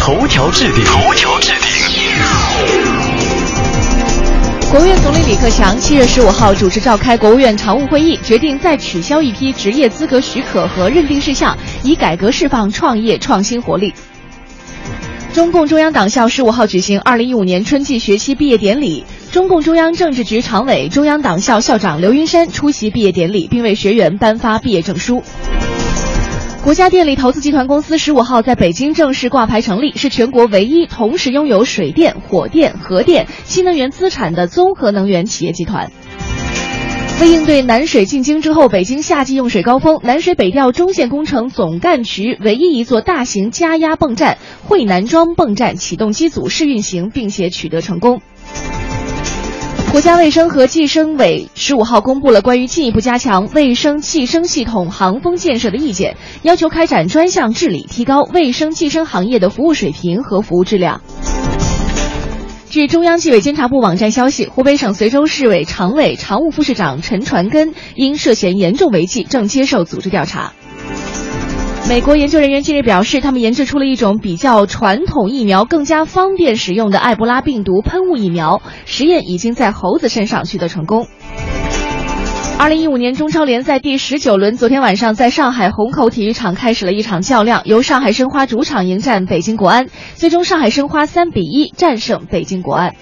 头条置顶，头条置顶。国务院总理李克强七月十五号主持召开国务院常务会议，决定再取消一批职业资格许可和认定事项，以改革释放创业创新活力。中共中央党校十五号举行二零一五年春季学期毕业典礼，中共中央政治局常委、中央党校校长刘云山出席毕业典礼，并为学员颁发毕业证书。国家电力投资集团公司十五号在北京正式挂牌成立，是全国唯一同时拥有水电、火电、核电、新能源资产的综合能源企业集团。为应对南水进京之后北京夏季用水高峰，南水北调中线工程总干渠唯一一座大型加压泵站惠南庄泵站启动机组试运行，并且取得成功。国家卫生和计生委十五号公布了关于进一步加强卫生计生系统行风建设的意见，要求开展专项治理，提高卫生计生行业的服务水平和服务质量。据中央纪委监察部网站消息，湖北省随州市委常委、常务副市长陈传根因涉嫌严重违纪，正接受组织调查。美国研究人员近日表示，他们研制出了一种比较传统疫苗更加方便使用的埃博拉病毒喷雾疫苗，实验已经在猴子身上取得成功。二零一五年中超联赛第十九轮，昨天晚上在上海虹口体育场开始了一场较量，由上海申花主场迎战北京国安，最终上海申花三比一战胜北京国安。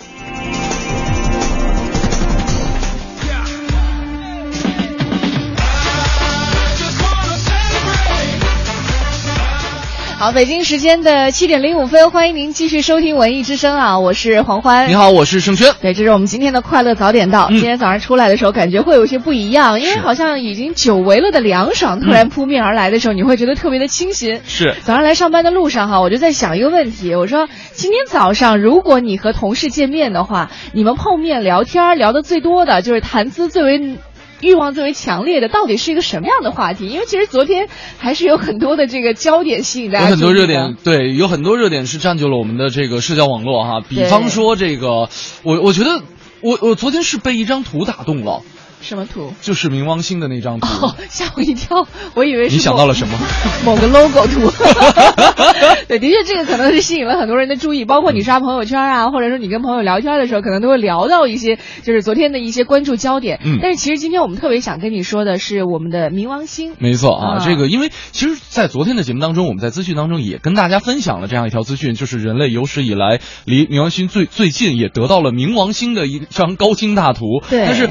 好，北京时间的七点零五分，欢迎您继续收听文艺之声啊，我是黄欢。你好，我是盛轩。对，这是我们今天的快乐早点到。今天早上出来的时候，感觉会有些不一样，因为好像已经久违了的凉爽突然扑面而来的时候，你会觉得特别的清新。是。早上来上班的路上哈，我就在想一个问题，我说今天早上如果你和同事见面的话，你们碰面聊天聊的最多的就是谈资最为。欲望最为强烈的到底是一个什么样的话题？因为其实昨天还是有很多的这个焦点吸引大家。有很多热点，对，有很多热点是占据了我们的这个社交网络哈。比方说这个，我我觉得我我昨天是被一张图打动了。什么图？就是冥王星的那张图。哦，吓我一跳，我以为是你想到了什么？某个 logo 图。对，的确，这个可能是吸引了很多人的注意，包括你刷朋友圈啊，或者说你跟朋友聊天的时候，可能都会聊到一些，就是昨天的一些关注焦点。嗯。但是其实今天我们特别想跟你说的是我们的冥王星。没错啊，这个因为其实，在昨天的节目当中，我们在资讯当中也跟大家分享了这样一条资讯，就是人类有史以来离冥王星最最近，也得到了冥王星的一张高清大图。对。但是。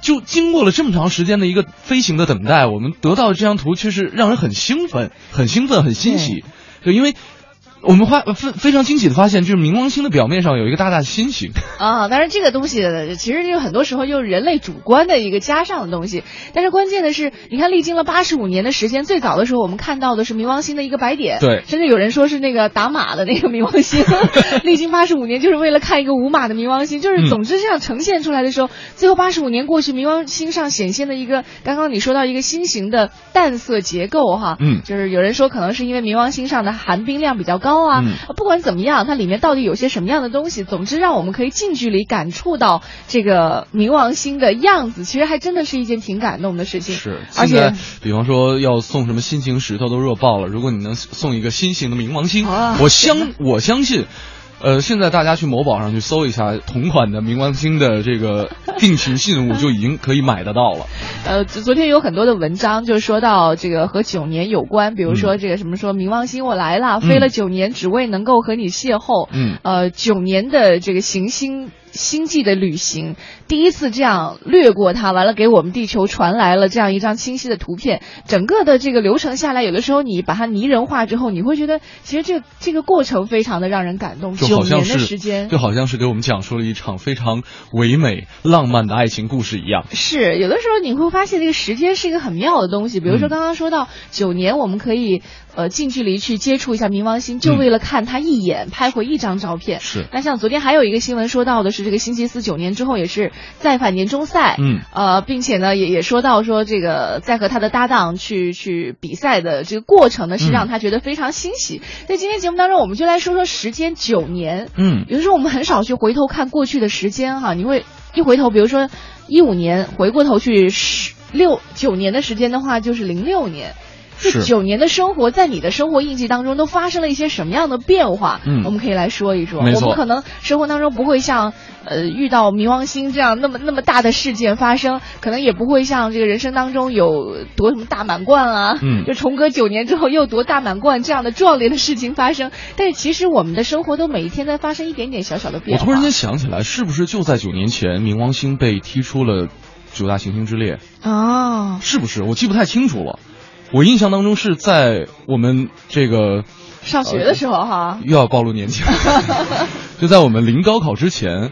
就经过了这么长时间的一个飞行的等待，我们得到的这张图却是让人很兴奋、很兴奋、很欣喜，对，因为。我们发非非常惊喜的发现，就是冥王星的表面上有一个大大的心形 啊。当然，这个东西其实就很多时候就是人类主观的一个加上的东西。但是关键的是，你看，历经了八十五年的时间，最早的时候我们看到的是冥王星的一个白点，对，甚至有人说是那个打码的那个冥王星。历经八十五年，就是为了看一个无码的冥王星。就是总之这样呈现出来的时候，最后八十五年过去，冥王星上显现的一个，刚刚你说到一个心形的淡色结构哈，嗯，就是有人说可能是因为冥王星上的含冰量比较高啊。不管怎么样，它里面到底有些什么样的东西？总之，让我们可以近距离感触到这个冥王星的样子，其实还真的是一件挺感动的事情。是，而且，比方说要送什么心形石头都热爆了，如果你能送一个心形的冥王星，我相我相信。呃，现在大家去某宝上去搜一下同款的冥王星的这个定情信物，就已经可以买得到了。呃，昨天有很多的文章，就说到这个和九年有关，比如说这个什么说冥王星我来了，飞了九年，只为能够和你邂逅。嗯。呃，九年的这个行星。星际的旅行，第一次这样掠过它，完了给我们地球传来了这样一张清晰的图片。整个的这个流程下来，有的时候你把它拟人化之后，你会觉得其实这这个过程非常的让人感动。九年的时间，就好像是给我们讲述了一场非常唯美浪漫的爱情故事一样。是，有的时候你会发现这个时间是一个很妙的东西。比如说刚刚说到九年，我们可以。呃近距离去接触一下冥王星，就为了看他一眼，拍回一张照片。是。那像昨天还有一个新闻说到的是，这个星期四九年之后也是再返年终赛，嗯，呃，并且呢也也说到说这个在和他的搭档去去比赛的这个过程呢，是让他觉得非常欣喜。在今天节目当中，我们就来说说时间九年，嗯，有的时候我们很少去回头看过去的时间哈，你会一回头，比如说一五年，回过头去十六九年的时间的话，就是零六年。这九年的生活，在你的生活印记当中都发生了一些什么样的变化？嗯，我们可以来说一说。我们可能生活当中不会像呃遇到冥王星这样那么那么大的事件发生，可能也不会像这个人生当中有夺什么大满贯啊，嗯，就重隔九年之后又夺大满贯这样的壮烈的事情发生。但是其实我们的生活都每一天在发生一点点小小的变化。我突然间想起来，是不是就在九年前，冥王星被踢出了九大行星之列？哦，是不是？我记不太清楚了。我印象当中是在我们这个上学的时候哈，又要暴露年纪了，就在我们临高考之前，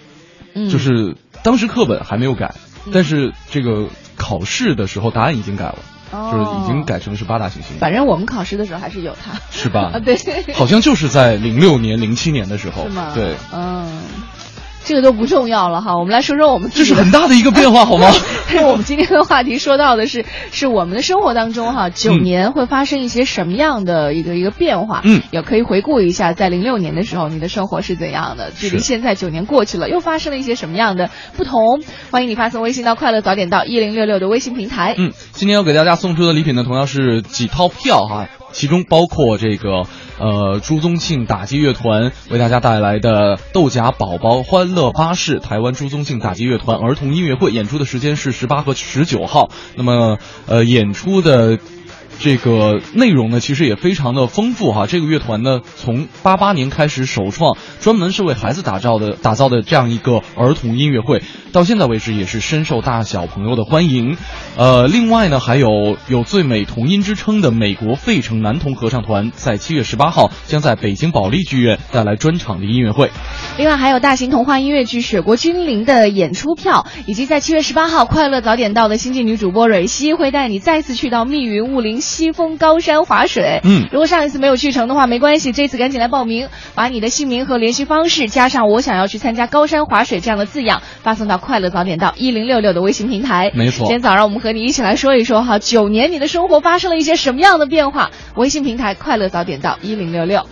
就是当时课本还没有改，但是这个考试的时候答案已经改了，就是已经改成是八大行星。反正我们考试的时候还是有它，是吧？啊，对，好像就是在零六年、零七年的时候，是吗？对，嗯。这个都不重要了哈，我们来说说我们这是很大的一个变化，好吗？我们今天的话题说到的是，是我们的生活当中哈，九年会发生一些什么样的一个一个变化？嗯，也可以回顾一下，在零六年的时候，你的生活是怎样的？距离现在九年过去了，又发生了一些什么样的不同？欢迎你发送微信到“快乐早点到一零六六”的微信平台。嗯，今天要给大家送出的礼品呢，同样是几套票哈。其中包括这个呃朱宗庆打击乐团为大家带来的豆荚宝宝欢乐巴士台湾朱宗庆打击乐团儿童音乐会演出的时间是十八和十九号，那么呃演出的。这个内容呢，其实也非常的丰富哈。这个乐团呢，从八八年开始首创，专门是为孩子打造的打造的这样一个儿童音乐会，到现在为止也是深受大小朋友的欢迎。呃，另外呢，还有有最美童音之称的美国费城男童合唱团，在七月十八号将在北京保利剧院带来专场的音乐会。另外还有大型童话音乐剧《雪国君临》的演出票，以及在七月十八号快乐早点到的新晋女主播蕊希会带你再次去到密云雾林。西峰高山滑水，嗯，如果上一次没有去成的话，没关系，这次赶紧来报名，把你的姓名和联系方式加上“我想要去参加高山滑水”这样的字样，发送到“快乐早点到一零六六”的微信平台。没错，今天早上我们和你一起来说一说哈，九年你的生活发生了一些什么样的变化？微信平台“快乐早点到一零六六”。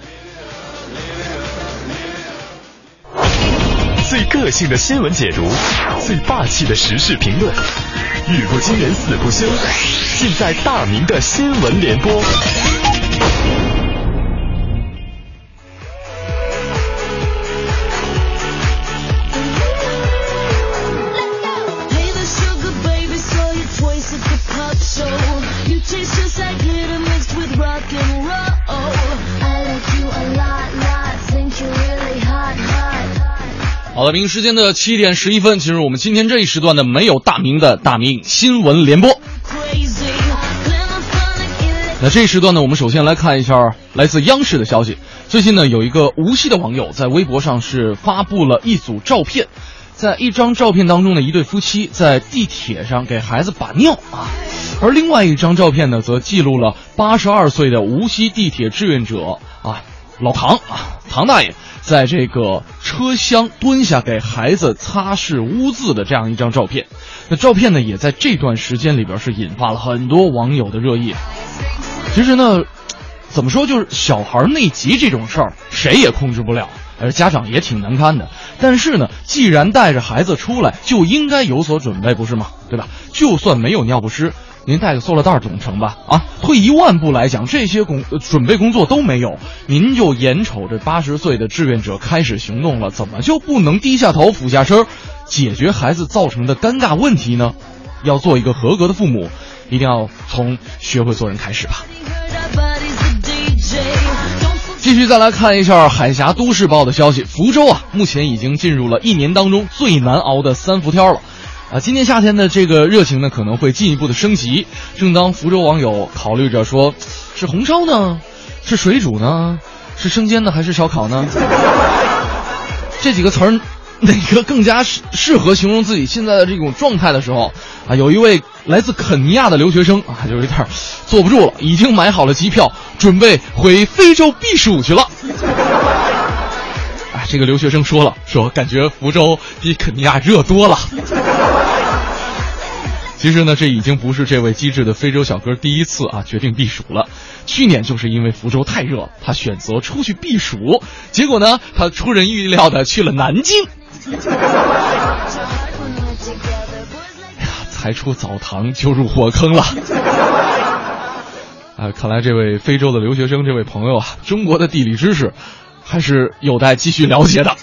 最个性的新闻解读，最霸气的时事评论，语不惊人死不休，尽在大明的新闻联播。好的，北京时间的七点十一分，进入我们今天这一时段的没有大名的大明新闻联播。那这一时段呢，我们首先来看一下来自央视的消息。最近呢，有一个无锡的网友在微博上是发布了一组照片，在一张照片当中呢，一对夫妻在地铁上给孩子把尿啊，而另外一张照片呢，则记录了八十二岁的无锡地铁志愿者，老唐啊，唐大爷。在这个车厢蹲下给孩子擦拭污渍的这样一张照片，那照片呢也在这段时间里边是引发了很多网友的热议。其实呢，怎么说就是小孩内急这种事儿，谁也控制不了，而家长也挺难堪的。但是呢，既然带着孩子出来，就应该有所准备，不是吗？对吧？就算没有尿不湿。您带个塑料袋总成吧？啊，退一万步来讲，这些工准备工作都没有，您就眼瞅着八十岁的志愿者开始行动了，怎么就不能低下头俯下身，解决孩子造成的尴尬问题呢？要做一个合格的父母，一定要从学会做人开始吧。继续再来看一下《海峡都市报》的消息，福州啊，目前已经进入了一年当中最难熬的三伏天了。啊，今年夏天的这个热情呢，可能会进一步的升级。正当福州网友考虑着说，是红烧呢，是水煮呢，是生煎呢，还是烧烤呢？这几个词儿，哪个更加适适合形容自己现在的这种状态的时候，啊，有一位来自肯尼亚的留学生啊，就有点坐不住了，已经买好了机票，准备回非洲避暑去了。这个留学生说了，说感觉福州比肯尼亚热多了。其实呢，这已经不是这位机智的非洲小哥第一次啊决定避暑了。去年就是因为福州太热，他选择出去避暑，结果呢，他出人意料的去了南京。哎呀，才出澡堂就入火坑了。啊，看来这位非洲的留学生，这位朋友啊，中国的地理知识还是有待继续了解的。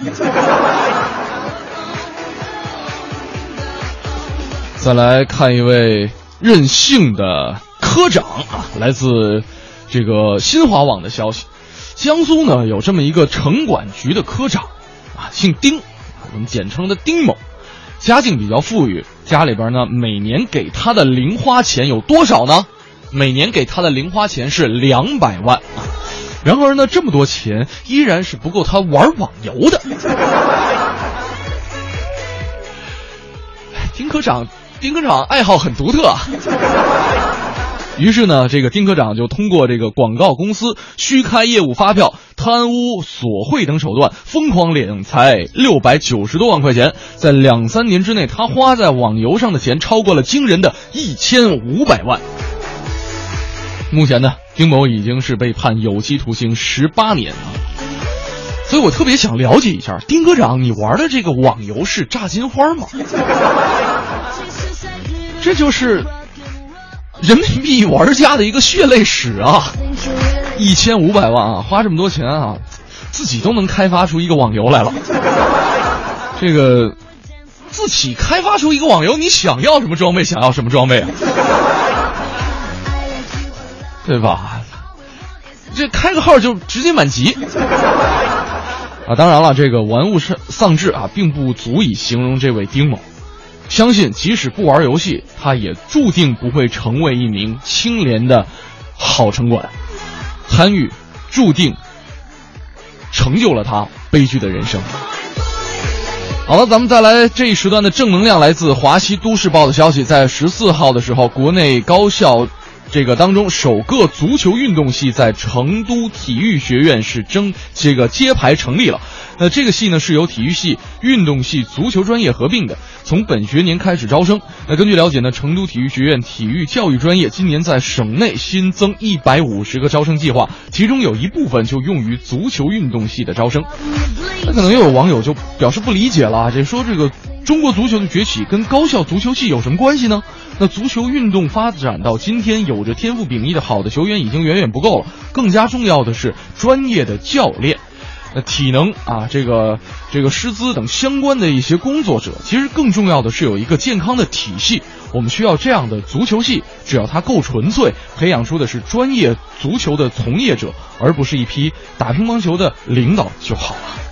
再来看一位任性的科长啊，来自这个新华网的消息，江苏呢有这么一个城管局的科长啊，姓丁，我们简称的丁某，家境比较富裕，家里边呢每年给他的零花钱有多少呢？每年给他的零花钱是两百万啊，然而呢这么多钱依然是不够他玩网游的。丁科长。丁科长爱好很独特啊，于是呢，这个丁科长就通过这个广告公司虚开业务发票、贪污索贿等手段，疯狂敛财六百九十多万块钱。在两三年之内，他花在网游上的钱超过了惊人的一千五百万。目前呢，丁某已经是被判有期徒刑十八年啊。所以我特别想了解一下，丁科长，你玩的这个网游是炸金花吗？这就是人民币玩家的一个血泪史啊！一千五百万啊，花这么多钱啊，自己都能开发出一个网游来了。这个自己开发出一个网游，你想要什么装备，想要什么装备啊？对吧？这开个号就直接满级 啊！当然了，这个玩物丧丧志啊，并不足以形容这位丁某。相信即使不玩游戏，他也注定不会成为一名清廉的好城管。参与，注定成就了他悲剧的人生。好了，咱们再来这一时段的正能量，来自华西都市报的消息，在十四号的时候，国内高校这个当中首个足球运动系在成都体育学院是争这个揭牌成立了。那这个系呢是由体育系、运动系、足球专业合并的，从本学年开始招生。那根据了解呢，成都体育学院体育教育专业今年在省内新增一百五十个招生计划，其中有一部分就用于足球运动系的招生。那可能又有网友就表示不理解了啊，这说这个中国足球的崛起跟高校足球系有什么关系呢？那足球运动发展到今天，有着天赋秉异的好的球员已经远远不够了，更加重要的是专业的教练。那体能啊，这个这个师资等相关的一些工作者，其实更重要的是有一个健康的体系。我们需要这样的足球系，只要它够纯粹，培养出的是专业足球的从业者，而不是一批打乒乓球的领导就好了。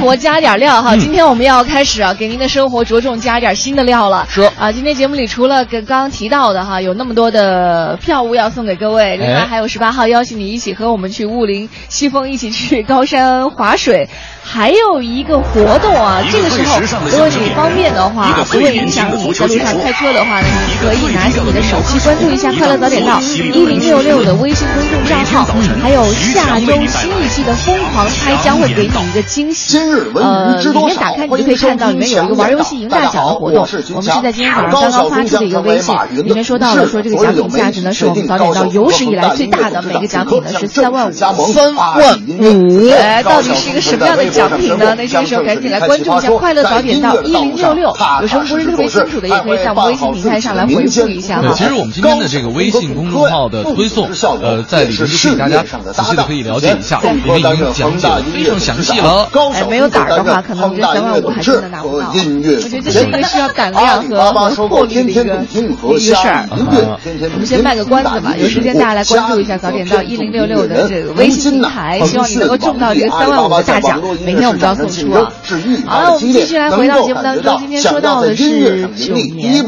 活加点料哈，今天我们要开始啊，给您的生活着重加点新的料了。是啊，今天节目里除了跟刚刚提到的哈，有那么多的票务要送给各位，另外还有十八号邀请你一起和我们去雾林西风，一起去高山划水。还有一个活动啊，这个时候如果你方便的话，不会影响你在路上开车的话呢，你可以拿起你的手机关注一下快乐早点到一零六六的微信公众。账号，还有下周新一期的《疯狂猜》将会给你一个惊喜。呃，里面打开你就可以看到里面有一个玩游戏赢大奖的活动。我们是在今天早上刚刚发出的一个微信，里面说到了说这个奖品价值呢是我们早点到有史以来最大的，每个奖品呢是三万五。三万五！哎，到底是一个什么样的奖品呢？那这个时候赶紧来关注一下“快乐早点到一零六六”，有什么不是特别清楚的，也可以在我们微信平台上来回复一下。对，其实我们今天的这个微信公众号的推送，呃，在里面就可以大家仔细的可以了解一下，里面已经讲解的非常详细了。哎，没有胆儿的话，可能这三万五还真的拿不到。我觉得这是一个需要胆量和和魄力的一个一个事儿。我们先卖个关子吧，有时间大家来关注一下早点到一零六六的这个微信平台，希望你能够中到这个三万五的大奖，每天我们都要送出啊。好了，我们继续来回到节目当中，今天说到的是九年，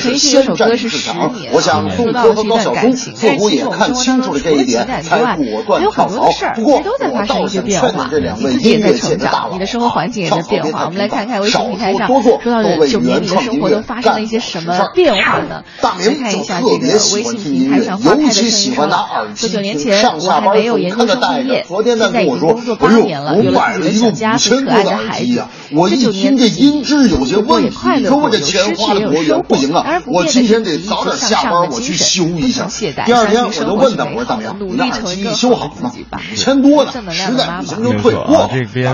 陈奕迅有首歌是十年，说到的是一段感情，但是其实我们说当中除了情感之外，还有很多的事儿，其实都在发生一些变化，你自己也在成长，你的生活环境也在变化。我们来看看微信平台上说到的九年，你的生活都发生了一些什么变化呢？来看一下这个微信平台上花开的盛世了。说九年前我还没有研究生毕业，现在已经工作八年了，有了自己的小家和可爱的孩子。这九年的音质有些问题，说我这钱花的多远？不行啊！我今天得早点下班，我去修一下。第二天我就问他，我说大明，你那耳机修好吗？五千多呢，实在不行就退货。这边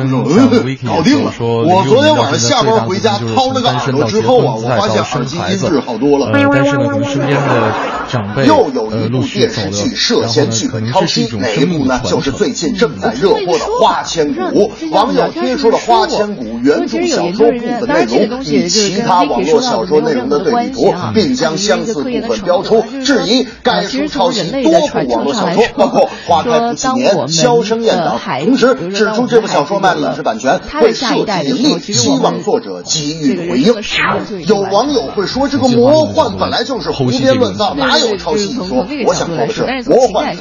搞定了。我昨天晚上下班回家掏了个耳朵之后啊，我发现耳机音质好多了。但是呢，可能身边的长辈又有一部电视剧涉嫌剧本抄袭，哪一部呢？就是最近正在热播的《花千骨》。网友贴出了《花千骨》原著小说部分内容与其他网络小说内容的对比图，并将相似部分标出，质疑该书抄袭多部网络小说，包括《花开不几年》《销声匿等。同时指出这部小说卖了影视版权，会涉及盈利，希望作者给予回应。有网友会说，这个魔幻本来就是胡编乱造，哪有抄袭一说？我想说的是，魔幻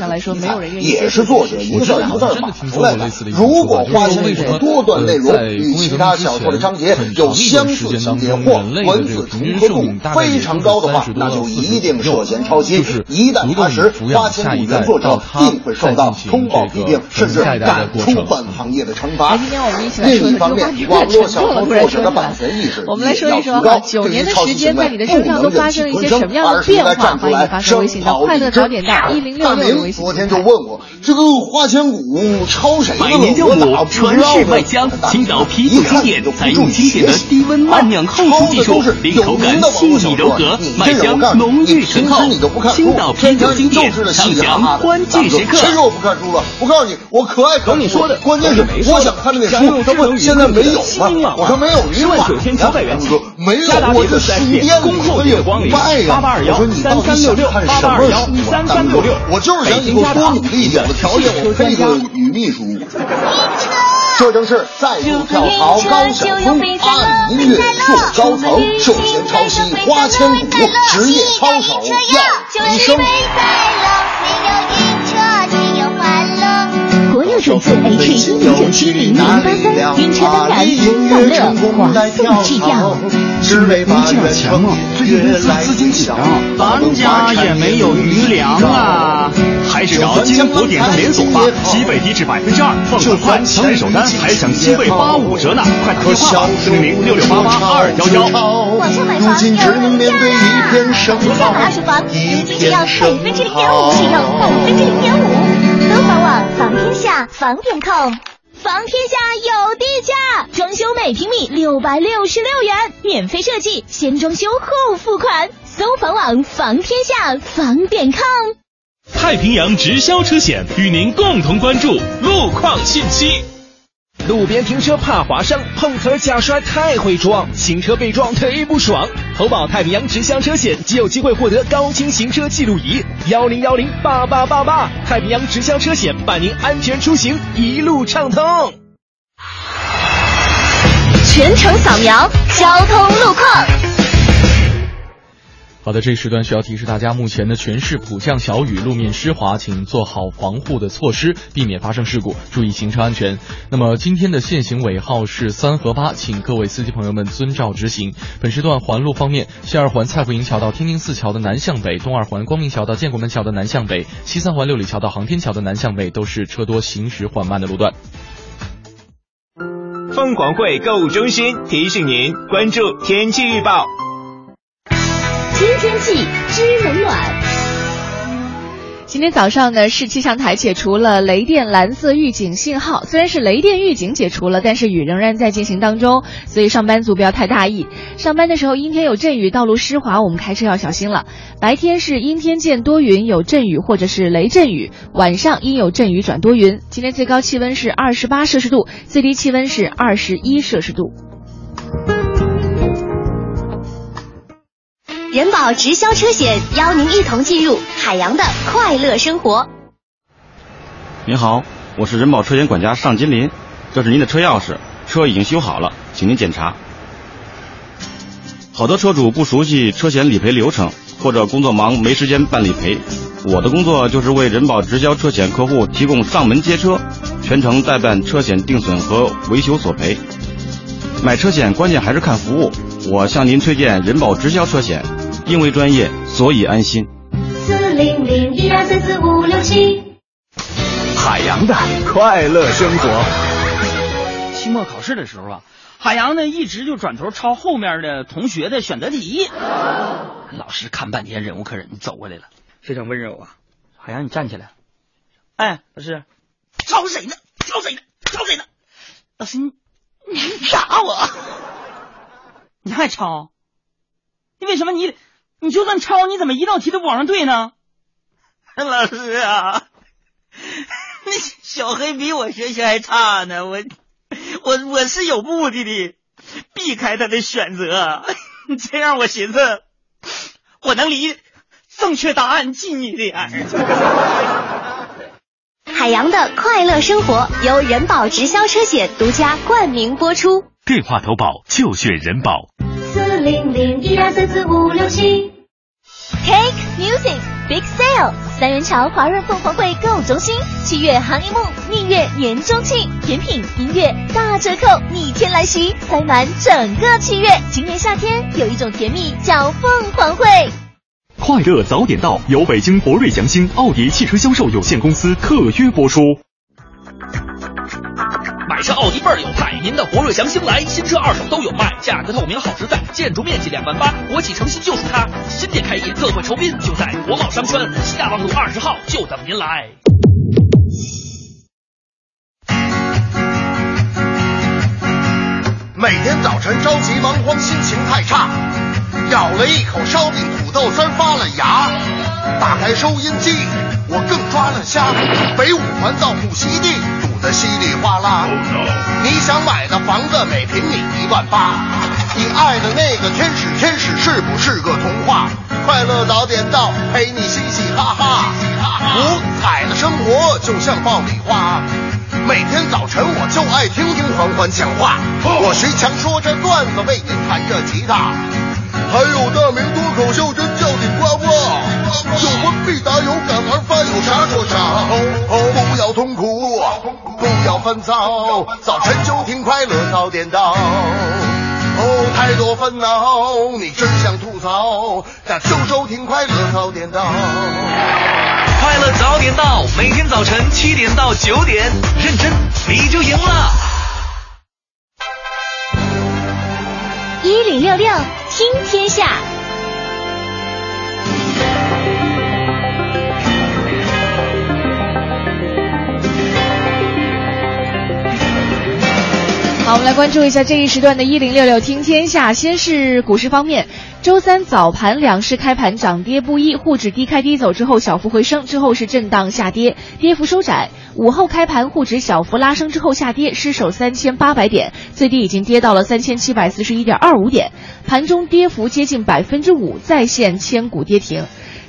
也是作者一个字一个字码出来的。如果《花千骨》多段内容与其他小说的章节有相似情节或文字重合度非常高的话，那就一定涉嫌抄袭。一旦查实，《花千骨》原作者定会受到通报批评，甚至赶出本行业的惩罚。另一方面，网络小说作者的版权意识我们来说一说哈，九年的时间在你的身上都发生了一些什么样的变化？欢迎发送微信到快乐早点到一零六六微信昨天就问我这个《花千骨》抄谁百年酵母，传世麦香，青岛啤酒经典，采用经典的低温慢酿后熟技术，令口感细腻柔和，麦香浓郁醇厚。青岛啤酒经典，畅享欢聚时刻。谁说我不看书了？我告诉你，我可爱看书了。关键是我想看的那书，他问现在没有吗？我说没有，你万九千九百元起，没有，我这书店里有卖呀。我说你到底想看什么书？三三六六，我就是想以后多努力一点，的条件我配个女秘书。这正是再度跳槽高晓松，爱音乐做高层，涉嫌抄袭《花千骨》，职业操守要提升。准字 H 一零九七零零八三，晕车当然真快乐，华颂制药。你这钱嘛，最近公司资金紧张，咱家也没有余粮啊。还是找金佛点赞连锁吧，西贝低至百分之二，放款快，当日首单还享西贝八五折呢，快打电话吧，四零零六六八八二幺幺。网上买房有价啊！旗下二手房，如今只要百分之零点。五，只要百分之零点。五。搜房网，房天下，房点。com。房天下有地价，装修每平米六百六十六元，免费设计，先装修后付款。搜房网，房天下，房点。com。太平洋直销车险与您共同关注路况信息。路边停车怕划伤，碰瓷儿假摔太会装，行车被撞忒不爽。投保太平洋直销车险即有机会获得高清行车记录仪，幺零幺零八八八八。太平洋直销车险伴您安全出行，一路畅通。全程扫描交通路况。好的，这一时段需要提示大家，目前的全市普降小雨，路面湿滑，请做好防护的措施，避免发生事故，注意行车安全。那么今天的限行尾号是三和八，请各位司机朋友们遵照执行。本时段环路方面，西二环蔡福营桥到天津寺桥的南向北，东二环光明桥到建国门桥的南向北，西三环六里桥到航天桥的南向北都是车多行驶缓慢的路段。凤凰汇购物中心提醒您关注天气预报。新天气知冷暖。今天早上呢，市气象台解除了雷电蓝色预警信号。虽然是雷电预警解除了，但是雨仍然在进行当中，所以上班族不要太大意。上班的时候阴天有阵雨，道路湿滑，我们开车要小心了。白天是阴天见多云，有阵雨或者是雷阵雨；晚上阴有阵雨转多云。今天最高气温是二十八摄氏度，最低气温是二十一摄氏度。人保直销车险邀您一同进入海洋的快乐生活。您好，我是人保车险管家尚金林，这是您的车钥匙，车已经修好了，请您检查。好多车主不熟悉车险理赔流程，或者工作忙没时间办理赔。我的工作就是为人保直销车险客户提供上门接车，全程代办车险定损和维修索赔。买车险关键还是看服务，我向您推荐人保直销车险。因为专业，所以安心。四零零一二三四五六七，海洋的快乐生活。期末考试的时候啊，海洋呢一直就转头抄后面的同学的选择题。老师看半天忍无可忍，走过来了，非常温柔啊。海洋，你站起来。哎，老师，抄谁呢？抄谁呢？抄谁呢？老师，你你打我？你还抄？你为什么你？你就算抄，你怎么一道题都不往上对呢？老师啊，那小黑比我学习还差呢，我我我是有目的的，避开他的选择，这样我寻思我能离正确答案近一点。海洋的快乐生活由人保直销车险独家冠名播出，电话投保就选人保。四零零一二三四五六七。Cake Music Big Sale，三元桥华润凤凰汇购物中心，七月行一幕，蜜月年中庆，甜品、音乐大折扣，逆天来袭，塞满整个七月。今年夏天有一种甜蜜叫凤凰汇。快乐早点到，由北京博瑞祥兴奥迪汽车销售有限公司特约播出。车奥迪倍儿有派，您的博瑞祥星来，新车二手都有卖，价格透明好实在，建筑面积两万八，国企诚信就属它。新店开业，特惠酬宾，就在国贸商圈西大望路二十号，就等您来。每天早晨着急忙慌，心情太差，咬了一口烧饼土豆丝发了芽，打开收音机，我更抓了瞎，北五环到浦西地。的稀里哗啦，你想买的房子每平米一万八，你爱的那个天使天使是不是个童话？快乐早点到，陪你嘻嘻哈哈。五彩的生活就像爆米花，每天早晨我就爱听听环环讲话。我徐强说着段子，为您弹着吉他。还有大明脱口秀真叫顶呱呱，有问必答，有感而发，有啥说啥。不要痛苦，不要烦躁，早晨就听快乐早点到。哦，太多烦恼，你真想吐槽，那就收听快乐早点到。快乐早点到，每天早晨七点到九点，认真你就赢了。一零六六。听天下。我们来关注一下这一时段的“一零六六听天下”。先是股市方面。周三早盘，两市开盘涨跌不一，沪指低开低走之后小幅回升，之后是震荡下跌，跌幅收窄。午后开盘，沪指小幅拉升之后下跌，失守三千八百点，最低已经跌到了三千七百四十一点二五点。盘中跌幅接近百分之五，再现千股跌停。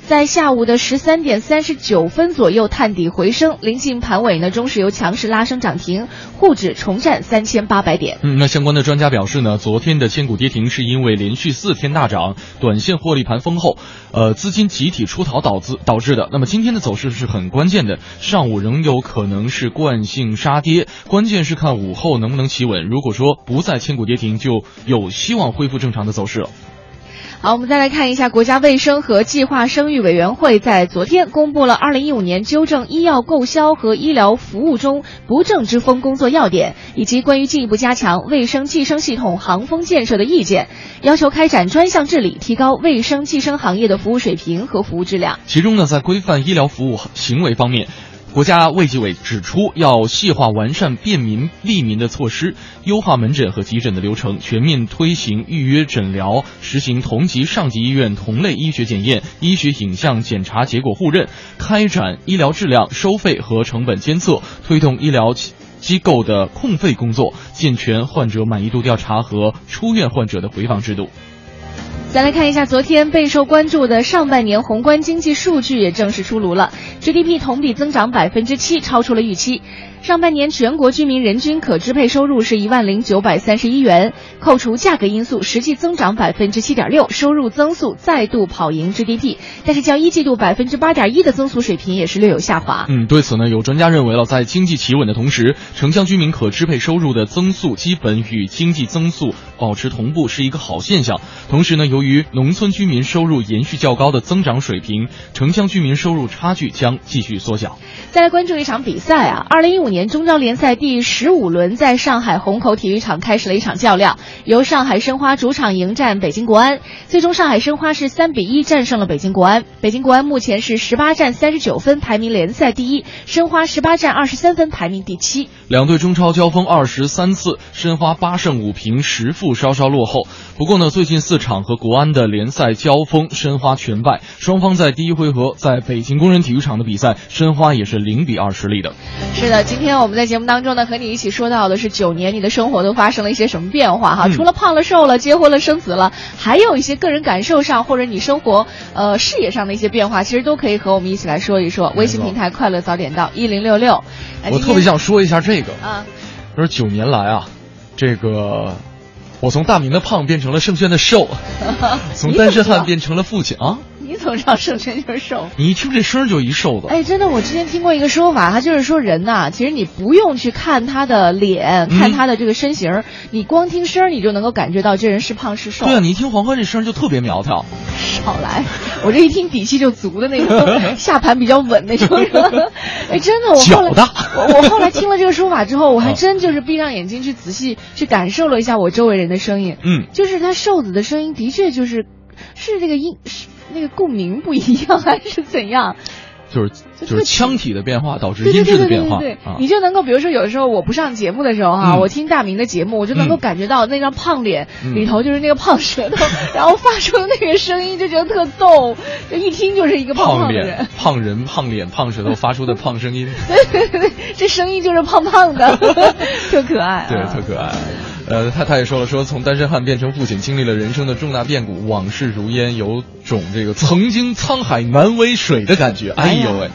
在下午的十三点三十九分左右探底回升，临近盘尾呢，中石油强势拉升涨停，沪指重占三千八百点。嗯，那相关的专家表示呢，昨天的千股跌停是因为连续四天大涨，短线获利盘丰厚，呃，资金集体出逃导致导致的。那么今天的走势是很关键的，上午仍有可能是惯性杀跌，关键是看午后能不能企稳。如果说不再千股跌停，就有希望恢复正常的走势了。好，我们再来看一下，国家卫生和计划生育委员会在昨天公布了二零一五年纠正医药购销和医疗服务中不正之风工作要点，以及关于进一步加强卫生计生系统行风建设的意见，要求开展专项治理，提高卫生计生行业的服务水平和服务质量。其中呢，在规范医疗服务行为方面。国家卫计委指出，要细化完善便民利民的措施，优化门诊和急诊的流程，全面推行预约诊疗，实行同级上级医院同类医学检验、医学影像检查结果互认，开展医疗质量、收费和成本监测，推动医疗机构的控费工作，健全患者满意度调查和出院患者的回访制度。再来看一下，昨天备受关注的上半年宏观经济数据也正式出炉了，GDP 同比增长百分之七，超出了预期。上半年全国居民人均可支配收入是一万零九百三十一元，扣除价格因素，实际增长百分之七点六，收入增速再度跑赢 GDP。但是较一季度百分之八点一的增速水平也是略有下滑。嗯，对此呢，有专家认为了，在经济企稳的同时，城乡居民可支配收入的增速基本与经济增速保持同步，是一个好现象。同时呢，由于农村居民收入延续较高的增长水平，城乡居民收入差距将继续缩小。再来关注一场比赛啊，二零一五年中超联赛第十五轮在上海虹口体育场开始了一场较量，由上海申花主场迎战北京国安，最终上海申花是三比一战胜了北京国安。北京国安目前是十八战三十九分，排名联赛第一；申花十八战二十三分，排名第七。两队中超交锋二十三次，申花八胜五平十负，稍稍落后。不过呢，最近四场和国安的联赛交锋，申花全败。双方在第一回合在北京工人体育场的比赛，申花也是零比二失利的。是的，今天我们在节目当中呢，和你一起说到的是九年你的生活都发生了一些什么变化哈？除了胖了、瘦了、结婚了、生子了，还有一些个人感受上或者你生活呃事业上的一些变化，其实都可以和我们一起来说一说。微信平台快乐早点到一零六六。我特别想说一下这个啊，说九年来啊，这个。我从大明的胖变成了盛轩的瘦，从单身汉变成了父亲啊。你怎么知道盛轩就是瘦？你一听这声就一瘦子。哎，真的，我之前听过一个说法，他就是说人呐，其实你不用去看他的脸，看他的这个身形，你光听声你就能够感觉到这人是胖是瘦。对啊，你一听黄欢这声就特别苗条。少来，我这一听底气就足的那种，下盘比较稳那种。哎，真的，我后来我我后来听了这个说法之后，我还真就是闭上眼睛去仔细去感受了一下我周围人的声音。嗯，就是他瘦子的声音的确就是是这个音是。那个共鸣不一样 还是怎样？就是就是腔体的变化导致音质的变化，对你就能够比如说有的时候我不上节目的时候哈，我听大明的节目，我就能够感觉到那张胖脸里头就是那个胖舌头，然后发出的那个声音就觉得特逗，就一听就是一个胖胖的人，胖人胖脸胖舌头发出的胖声音，对对对，这声音就是胖胖的，特可爱，对，特可爱。呃，他他也说了，说从单身汉变成父亲，经历了人生的重大变故，往事如烟，有种这个曾经沧海难为水的感觉。哎呦喂，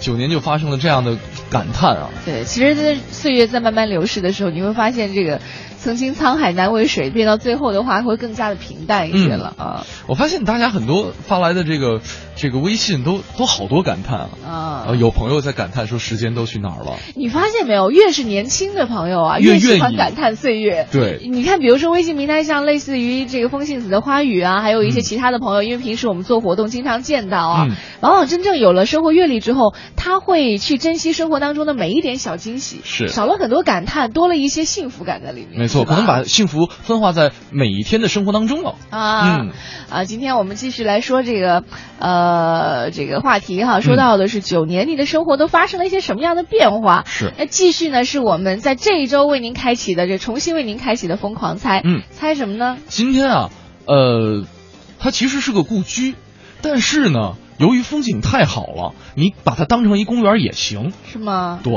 九年就发生了这样的感叹啊！对，其实，在岁月在慢慢流逝的时候，你会发现这个。曾经沧海难为水，变到最后的话会更加的平淡一些了啊！我发现大家很多发来的这个这个微信都都好多感叹啊！啊，有朋友在感叹说时间都去哪儿了？你发现没有？越是年轻的朋友啊，越喜欢感叹岁月。对，你看，比如说微信平台上类似于这个风信子的花语啊，还有一些其他的朋友，因为平时我们做活动经常见到啊，往往真正有了生活阅历之后，他会去珍惜生活当中的每一点小惊喜，是少了很多感叹，多了一些幸福感在里面。错，可能把幸福分化在每一天的生活当中了啊。嗯啊，今天我们继续来说这个呃这个话题哈，说到的是九年你的生活都发生了一些什么样的变化？是。那继续呢，是我们在这一周为您开启的这重新为您开启的疯狂猜，嗯，猜什么呢？今天啊，呃，它其实是个故居，但是呢，由于风景太好了，你把它当成一公园也行，是吗？对。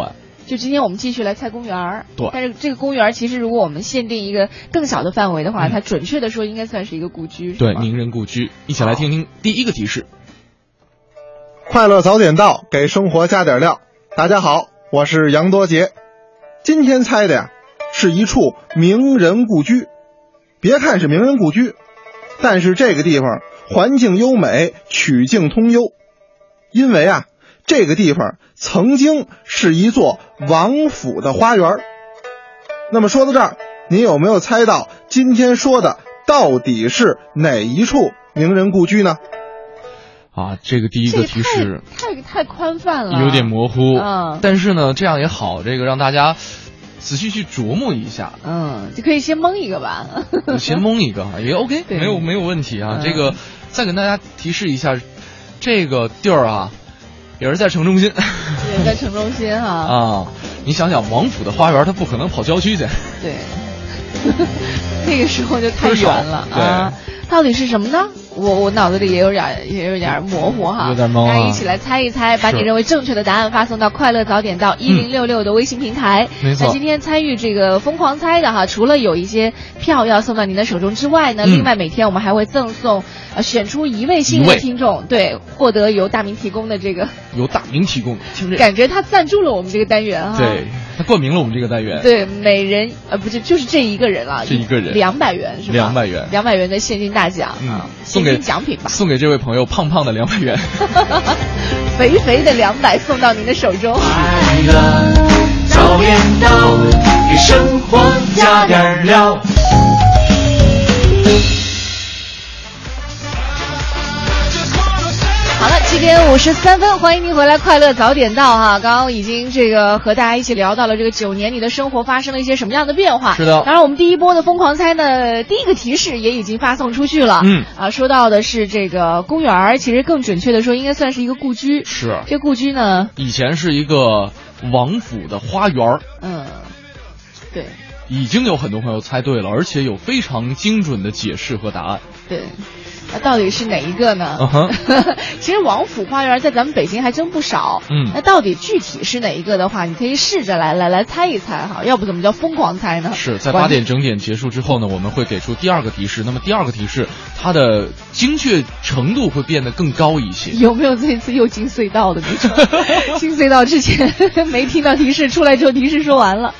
就今天我们继续来猜公园儿。对。但是这个公园其实如果我们限定一个更小的范围的话，嗯、它准确的说应该算是一个故居。对，名人故居。一起来听听第一个提示。快乐早点到，给生活加点料。大家好，我是杨多杰。今天猜的呀，是一处名人故居。别看是名人故居，但是这个地方环境优美，曲径通幽。因为啊，这个地方曾经是一座王府的花园。那么说到这儿，您有没有猜到今天说的到底是哪一处名人故居呢？啊，这个第一个提示太太宽泛了，有点模糊。嗯，但是呢，这样也好，这个让大家仔细去琢磨一下。嗯，就可以先蒙一个吧。先蒙一个也 OK，没有没有问题啊。嗯、这个再跟大家提示一下，这个地儿啊，也是在城中心。也在城中心哈。啊，你想想，王府的花园，他不可能跑郊区去。对。那个时候就太远了啊！到底是什么呢？我我脑子里也有点也有点模糊哈，有点懵、啊。大家一起来猜一猜，把你认为正确的答案发送到快乐早点到一零六六的微信平台。没错。那今天参与这个疯狂猜的哈，除了有一些票要送到您的手中之外呢，嗯、另外每天我们还会赠送呃选出一位幸运的听众，对，获得由大明提供的这个由大明提供的，听着感觉他赞助了我们这个单元哈。对。他冠名了我们这个单元，对，每人呃不是就是这一个人了，这一个人两百元是吧？两百元，两百元的现金大奖嗯，送给奖品吧，送给这位朋友胖胖的两百元，肥肥的两百送到您的手中。快乐早点到，给生活加点料。七点五十三分，欢迎您回来，快乐早点到哈。刚刚已经这个和大家一起聊到了这个九年你的生活发生了一些什么样的变化。是的。当然，我们第一波的疯狂猜呢，第一个提示也已经发送出去了。嗯。啊，说到的是这个公园儿，其实更准确的说，应该算是一个故居。是。这故居呢，以前是一个王府的花园。嗯，对。已经有很多朋友猜对了，而且有非常精准的解释和答案。对。那到底是哪一个呢？其实王府花园在咱们北京还真不少。嗯，那到底具体是哪一个的话，你可以试着来来来猜一猜哈，要不怎么叫疯狂猜呢？是在八点整点结束之后呢，我们会给出第二个提示。那么第二个提示，它的精确程度会变得更高一些。有没有这次又进隧道的那种？进隧道之前 没听到提示，出来之后提示说完了。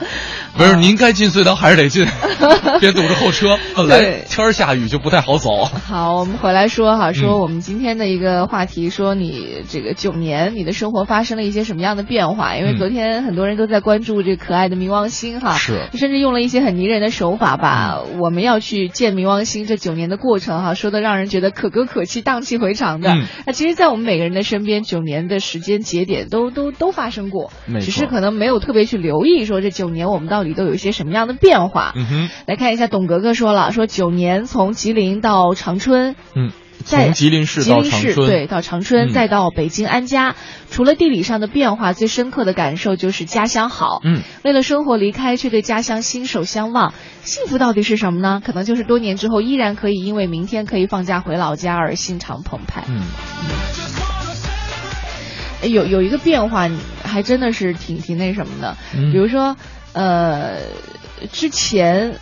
不是，您该进隧道还是得进，别堵着后车。本来天儿下雨就不太好走。好，我们回来说哈，说我们今天的一个话题，说你这个九年，你的生活发生了一些什么样的变化？因为昨天很多人都在关注这可爱的冥王星哈，是，甚至用了一些很迷人的手法，把我们要去见冥王星这九年的过程哈，说的让人觉得可歌可泣、荡气回肠的。嗯、那其实，在我们每个人的身边，九年的时间节点都都都发生过，只是可能没有特别去留意，说这九年我们到底都有一些什么样的变化。嗯哼，来看一下，董格格说了，说九年从吉林到长春，嗯。从吉林市到长春，对，到长春，嗯、再到北京安家。除了地理上的变化，最深刻的感受就是家乡好。嗯，为了生活离开，却对家乡心手相望。幸福到底是什么呢？可能就是多年之后依然可以因为明天可以放假回老家而心潮澎湃。嗯，嗯有有一个变化，还真的是挺挺那什么的。嗯、比如说，呃，之前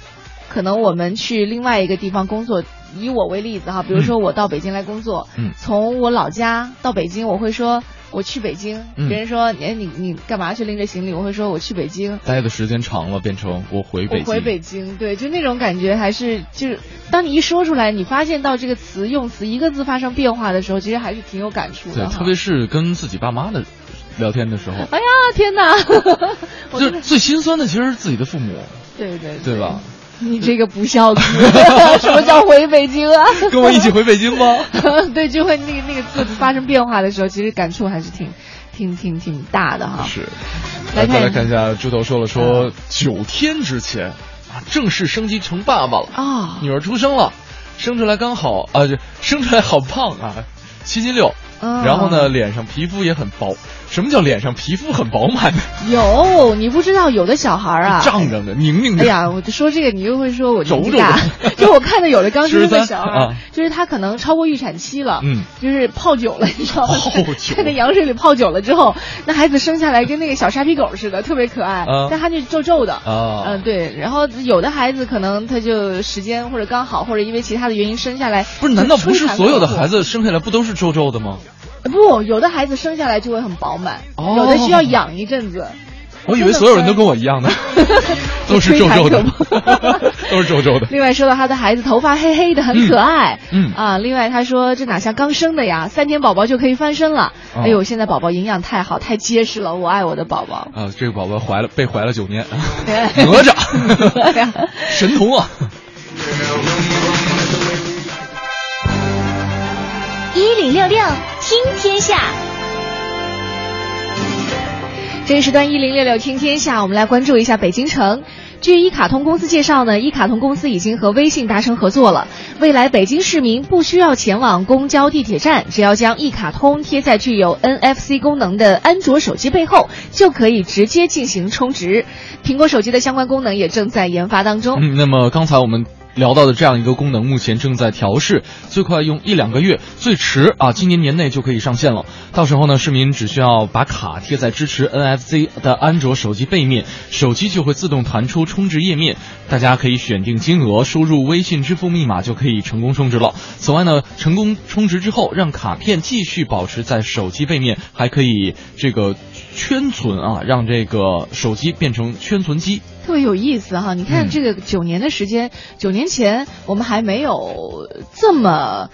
可能我们去另外一个地方工作。以我为例子哈，比如说我到北京来工作，嗯，从我老家到北京，我会说我去北京。嗯、别人说，哎，你你干嘛去拎着行李？我会说我去北京。待的时间长了，变成我回北京。我回北京，对，就那种感觉，还是就是当你一说出来，你发现到这个词用词一个字发生变化的时候，其实还是挺有感触的。对，特别是跟自己爸妈的聊天的时候。哎呀，天哪！就是最心酸的，其实是自己的父母。对对对吧？你这个不孝子，什么叫回北京啊？跟我一起回北京吗？对，就会那个那个字发生变化的时候，其实感触还是挺挺挺挺大的哈。是。来再来看一下，猪头说了说，九天之前啊，正式升级成爸爸了啊，女儿出生了，生出来刚好啊，就生出来好胖啊，七斤六然后呢，脸上皮肤也很薄。什么叫脸上皮肤很饱满呢？有，你不知道有的小孩啊，胀胀的、拧拧的。哎呀，我就说这个，你又会说我皱皱的。就我看到有的刚出生的小孩，就是他可能超过预产期了，嗯，就是泡久了，你知道吗？泡久，在那羊水里泡久了之后，那孩子生下来跟那个小沙皮狗似的，特别可爱，但他就皱皱的啊。嗯，对。然后有的孩子可能他就时间或者刚好，或者因为其他的原因生下来，不是？难道不是所有的孩子生下来不都是皱皱的吗？不，有的孩子生下来就会很饱满，有的需要养一阵子。我以为所有人都跟我一样呢，都是皱皱的，都是皱皱的。另外说到他的孩子头发黑黑的，很可爱。嗯啊，另外他说这哪像刚生的呀，三天宝宝就可以翻身了。哎呦，现在宝宝营养太好，太结实了，我爱我的宝宝。啊，这个宝宝怀了被怀了九年，哪吒，神童啊！一零六六听天下，这一时段一零六六听天下，我们来关注一下北京城。据一卡通公司介绍呢，一卡通公司已经和微信达成合作了，未来北京市民不需要前往公交、地铁站，只要将一卡通贴在具有 NFC 功能的安卓手机背后，就可以直接进行充值。苹果手机的相关功能也正在研发当中。嗯，那么刚才我们。聊到的这样一个功能，目前正在调试，最快用一两个月，最迟啊，今年年内就可以上线了。到时候呢，市民只需要把卡贴在支持 NFC 的安卓手机背面，手机就会自动弹出充值页面，大家可以选定金额，输入微信支付密码就可以成功充值了。此外呢，成功充值之后，让卡片继续保持在手机背面，还可以这个圈存啊，让这个手机变成圈存机。特别有意思哈，你看这个九年的时间，九年前我们还没有这么，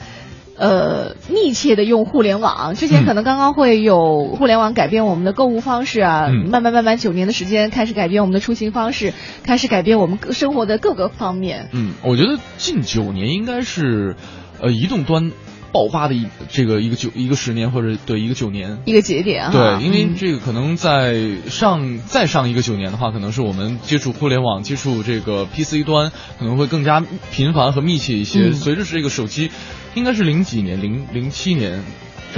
呃，密切的用互联网。之前可能刚刚会有互联网改变我们的购物方式啊，慢慢慢慢九年的时间开始改变我们的出行方式，开始改变我们生活的各个方面。嗯，我觉得近九年应该是，呃，移动端。爆发的一这个一个九一个十年或者对一个九年一个节点啊，对，因为这个可能在上再上一个九年的话，可能是我们接触互联网、接触这个 PC 端可能会更加频繁和密切一些。随着这个手机，应该是零几年，零零七年。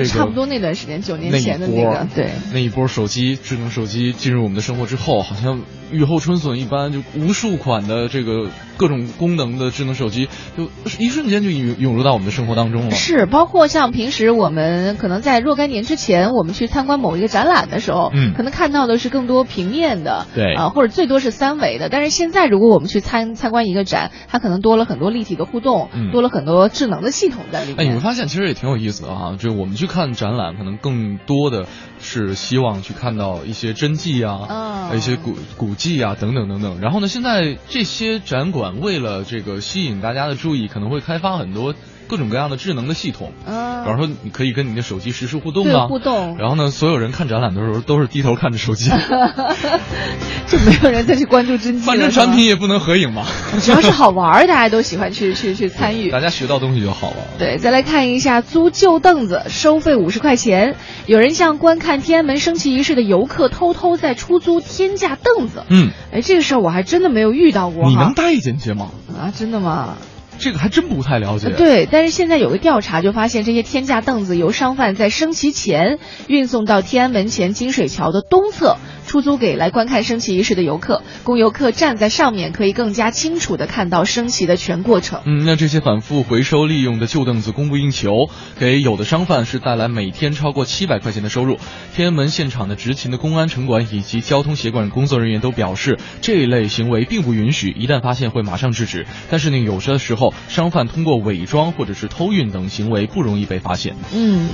差不多那段时间，九年前的那个，对，那一波手机，智能手机进入我们的生活之后，好像雨后春笋一般，就无数款的这个各种功能的智能手机，就一瞬间就涌涌入到我们的生活当中了。是，包括像平时我们可能在若干年之前，我们去参观某一个展览的时候，嗯，可能看到的是更多平面的，对，啊，或者最多是三维的。但是现在，如果我们去参参观一个展，它可能多了很多立体的互动，多了很多智能的系统在里面。哎，你会发现其实也挺有意思的哈，就我们。去看展览，可能更多的是希望去看到一些真迹啊，一些古古迹啊，等等等等。然后呢，现在这些展馆为了这个吸引大家的注意，可能会开发很多。各种各样的智能的系统，嗯，比方说你可以跟你的手机实时互动啊，互动。然后呢，所有人看展览的时候都是低头看着手机，就没有人再去关注真迹。反正产品也不能合影嘛，只要是好玩，大家都喜欢去去去参与。大家学到东西就好了。对，再来看一下租旧凳子，收费五十块钱。有人向观看天安门升旗仪式的游客偷偷在出租天价凳子。嗯，哎，这个事儿我还真的没有遇到过。你能带进去吗？啊，真的吗？这个还真不太了解。对，但是现在有个调查，就发现这些天价凳子由商贩在升旗前运送到天安门前金水桥的东侧。出租给来观看升旗仪式的游客，供游客站在上面可以更加清楚地看到升旗的全过程。嗯，那这些反复回收利用的旧凳子供不应求，给有的商贩是带来每天超过七百块钱的收入。天安门现场的执勤的公安城管以及交通协管工作人员都表示，这一类行为并不允许，一旦发现会马上制止。但是呢，有的时候商贩通过伪装或者是偷运等行为不容易被发现。嗯。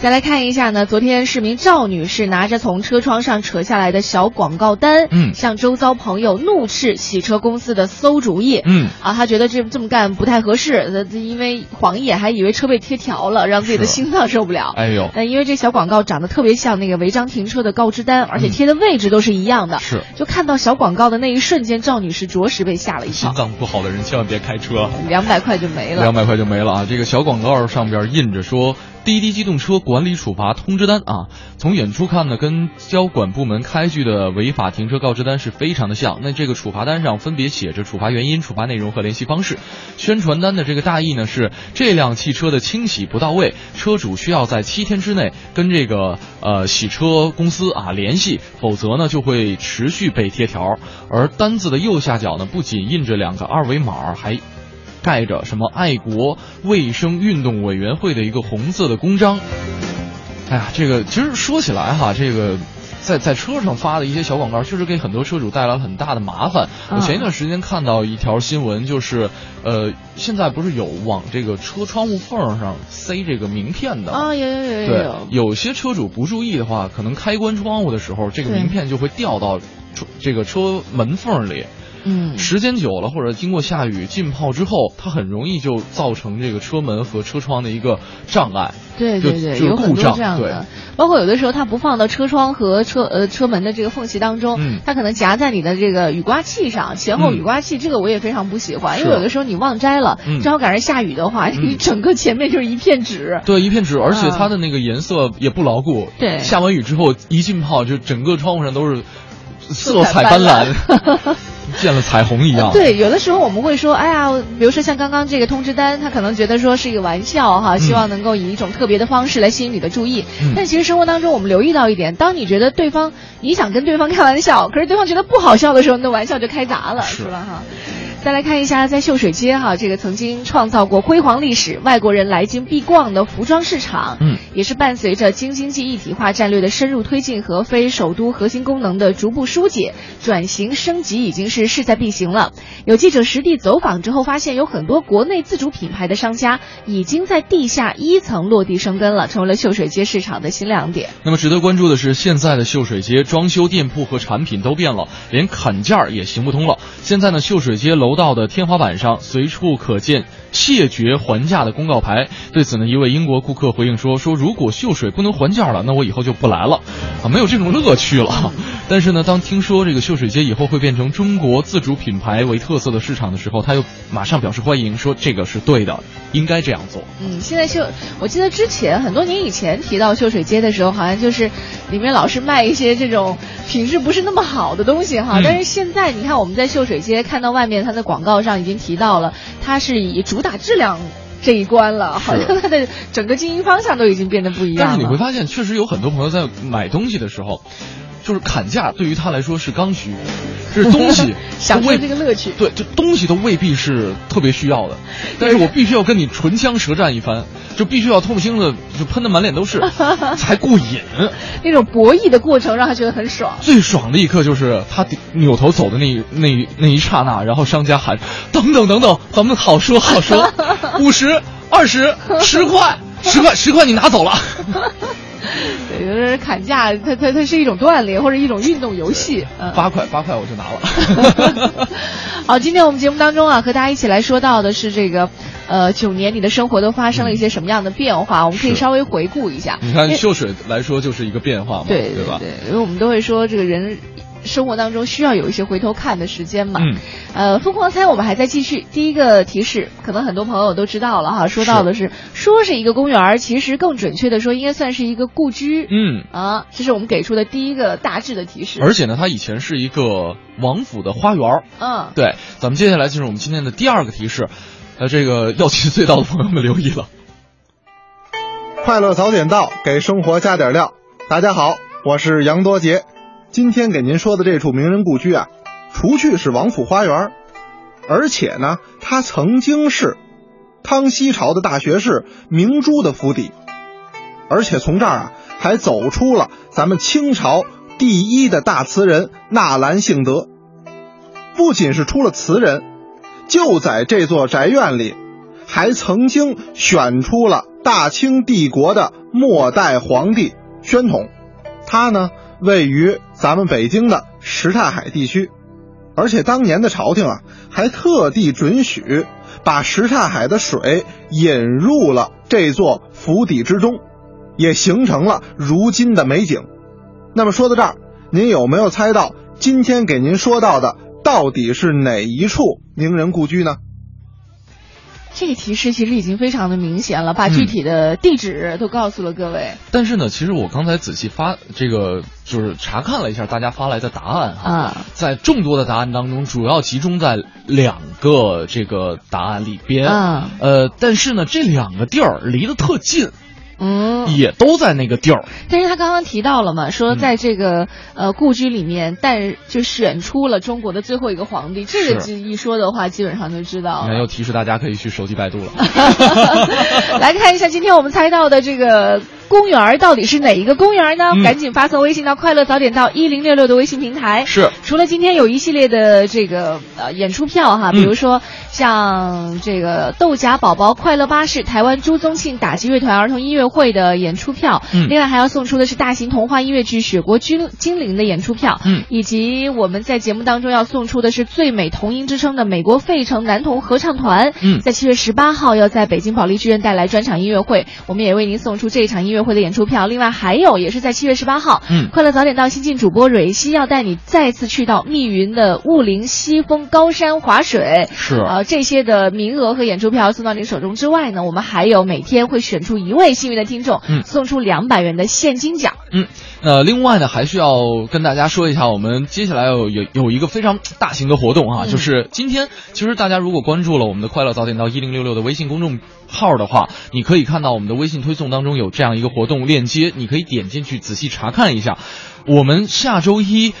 再来看一下呢，昨天市民赵女士拿着从车窗上扯下来的小广告单，嗯，向周遭朋友怒斥洗车公司的馊主意，嗯，啊，他觉得这这么干不太合适，因为晃一眼还以为车被贴条了，让自己的心脏受不了。哎呦，那因为这小广告长得特别像那个违章停车的告知单，而且贴的位置都是一样的，是，就看到小广告的那一瞬间，赵女士着实被吓了一跳。心脏不好的人千万别开车，两百块就没了，两百块就没了啊！这个小广告上边印着说。滴滴机动车管理处罚通知单啊，从远处看呢，跟交管部门开具的违法停车告知单是非常的像。那这个处罚单上分别写着处罚原因、处罚内容和联系方式。宣传单的这个大意呢是，这辆汽车的清洗不到位，车主需要在七天之内跟这个呃洗车公司啊联系，否则呢就会持续被贴条。而单子的右下角呢，不仅印着两个二维码，还。盖着什么爱国卫生运动委员会的一个红色的公章，哎呀，这个其实说起来哈，这个在在车上发的一些小广告，确实给很多车主带来了很大的麻烦。我前一段时间看到一条新闻，就是呃，现在不是有往这个车窗户缝上塞这个名片的啊？有有有有对，有些车主不注意的话，可能开关窗户的时候，这个名片就会掉到这个车门缝里。嗯，时间久了或者经过下雨浸泡之后，它很容易就造成这个车门和车窗的一个障碍。对对对，有很多这样的。包括有的时候它不放到车窗和车呃车门的这个缝隙当中，它可能夹在你的这个雨刮器上，前后雨刮器，这个我也非常不喜欢，因为有的时候你忘摘了，正好赶上下雨的话，你整个前面就是一片纸。对，一片纸，而且它的那个颜色也不牢固。对，下完雨之后一浸泡，就整个窗户上都是色彩斑斓。见了彩虹一样。对，有的时候我们会说，哎呀，比如说像刚刚这个通知单，他可能觉得说是一个玩笑哈，希望能够以一种特别的方式来吸引你的注意。但其实生活当中，我们留意到一点，当你觉得对方你想跟对方开玩笑，可是对方觉得不好笑的时候，那玩笑就开砸了，是吧哈？再来看一下，在秀水街哈，这个曾经创造过辉煌历史、外国人来京必逛的服装市场，嗯，也是伴随着京津冀一体化战略的深入推进和非首都核心功能的逐步疏解，转型升级已经是势在必行了。有记者实地走访之后，发现有很多国内自主品牌的商家已经在地下一层落地生根了，成为了秀水街市场的新亮点。那么值得关注的是，现在的秀水街装修店铺和产品都变了，连砍价也行不通了。现在呢，秀水街楼。道的天花板上随处可见谢绝还价的公告牌。对此呢，一位英国顾客回应说：“说如果秀水不能还价了，那我以后就不来了，啊，没有这种乐趣了。”但是呢，当听说这个秀水街以后会变成中国自主品牌为特色的市场的时候，他又马上表示欢迎，说这个是对的，应该这样做。嗯，现在秀，我记得之前很多年以前提到秀水街的时候，好像就是里面老是卖一些这种品质不是那么好的东西哈。但是现在你看我们在秀水街看到外面它的广告上已经提到了，它是以主打质量这一关了，好像它的整个经营方向都已经变得不一样。但是你会发现，确实有很多朋友在买东西的时候。就是砍价对于他来说是刚需，这是东西，享受这个乐趣。对，这东西都未必是特别需要的，但是我必须要跟你唇枪舌战一番，就必须要唾沫星子就喷的满脸都是，才过瘾。那种博弈的过程让他觉得很爽。最爽的一刻就是他扭头走的那那那一刹那，然后商家喊等等等等，咱们好说好说，五十、二十、十块、十块、十块，你拿走了。对，有的人砍价，它它它是一种锻炼或者一种运动游戏。八块八块我就拿了。好，今天我们节目当中啊，和大家一起来说到的是这个，呃，九年你的生活都发生了一些什么样的变化？我们可以稍微回顾一下。你看秀水来说就是一个变化嘛，对对吧？对，因为我们都会说这个人。生活当中需要有一些回头看的时间嘛？嗯，呃，疯狂猜我们还在继续。第一个提示，可能很多朋友都知道了哈，说到的是说是一个公园，其实更准确的说，应该算是一个故居。嗯啊，这是我们给出的第一个大致的提示。而且呢，它以前是一个王府的花园。嗯，对，咱们接下来进入我们今天的第二个提示。呃，这个要去隧道的朋友们留意了。快乐早点到，给生活加点料。大家好，我是杨多杰。今天给您说的这处名人故居啊，除去是王府花园，而且呢，它曾经是康熙朝的大学士明珠的府邸，而且从这儿啊，还走出了咱们清朝第一的大词人纳兰性德。不仅是出了词人，就在这座宅院里，还曾经选出了大清帝国的末代皇帝宣统，他呢。位于咱们北京的什刹海地区，而且当年的朝廷啊，还特地准许把什刹海的水引入了这座府邸之中，也形成了如今的美景。那么说到这儿，您有没有猜到今天给您说到的到底是哪一处名人故居呢？这个提示其实已经非常的明显了，把具体的地址都告诉了各位。但是呢，其实我刚才仔细发这个就是查看了一下大家发来的答案啊，在众多的答案当中，主要集中在两个这个答案里边。呃，但是呢，这两个地儿离得特近。嗯，也都在那个地儿。但是他刚刚提到了嘛，说在这个呃故居里面，但就选出了中国的最后一个皇帝。这个一说的话，基本上就知道。没有提示大家可以去手机百度了。来看一下今天我们猜到的这个。公园到底是哪一个公园呢？赶紧发送微信到“快乐早点到一零六六”的微信平台。是，除了今天有一系列的这个呃演出票哈，比如说像这个豆荚宝宝快乐巴士台湾朱宗庆打击乐团儿童音乐会的演出票，嗯，另外还要送出的是大型童话音乐剧《雪国精精灵》的演出票，嗯，以及我们在节目当中要送出的是最美童音之声的美国费城男童合唱团，嗯，在七月十八号要在北京保利剧院带来专场音乐会，我们也为您送出这一场音乐会的演出票。另外还有，也是在七月十八号，嗯，快乐早点到新晋主播蕊希要带你再次去到密云的雾林西峰高山滑水，是。啊，这些的名额和演出票送到您手中之外呢，我们还有每天会选出一位幸运的听众，嗯，送出两百元的现金奖，嗯，呃，另外呢，还需要跟大家说一下，我们接下来有有有一个非常大型的活动啊，就是今天，其实大家如果关注了我们的快乐早点到一零六六的微信公众号的话，你可以看到我们的微信推送当中有这样一个活动链接。你可以点进去仔细查看一下，我们下周一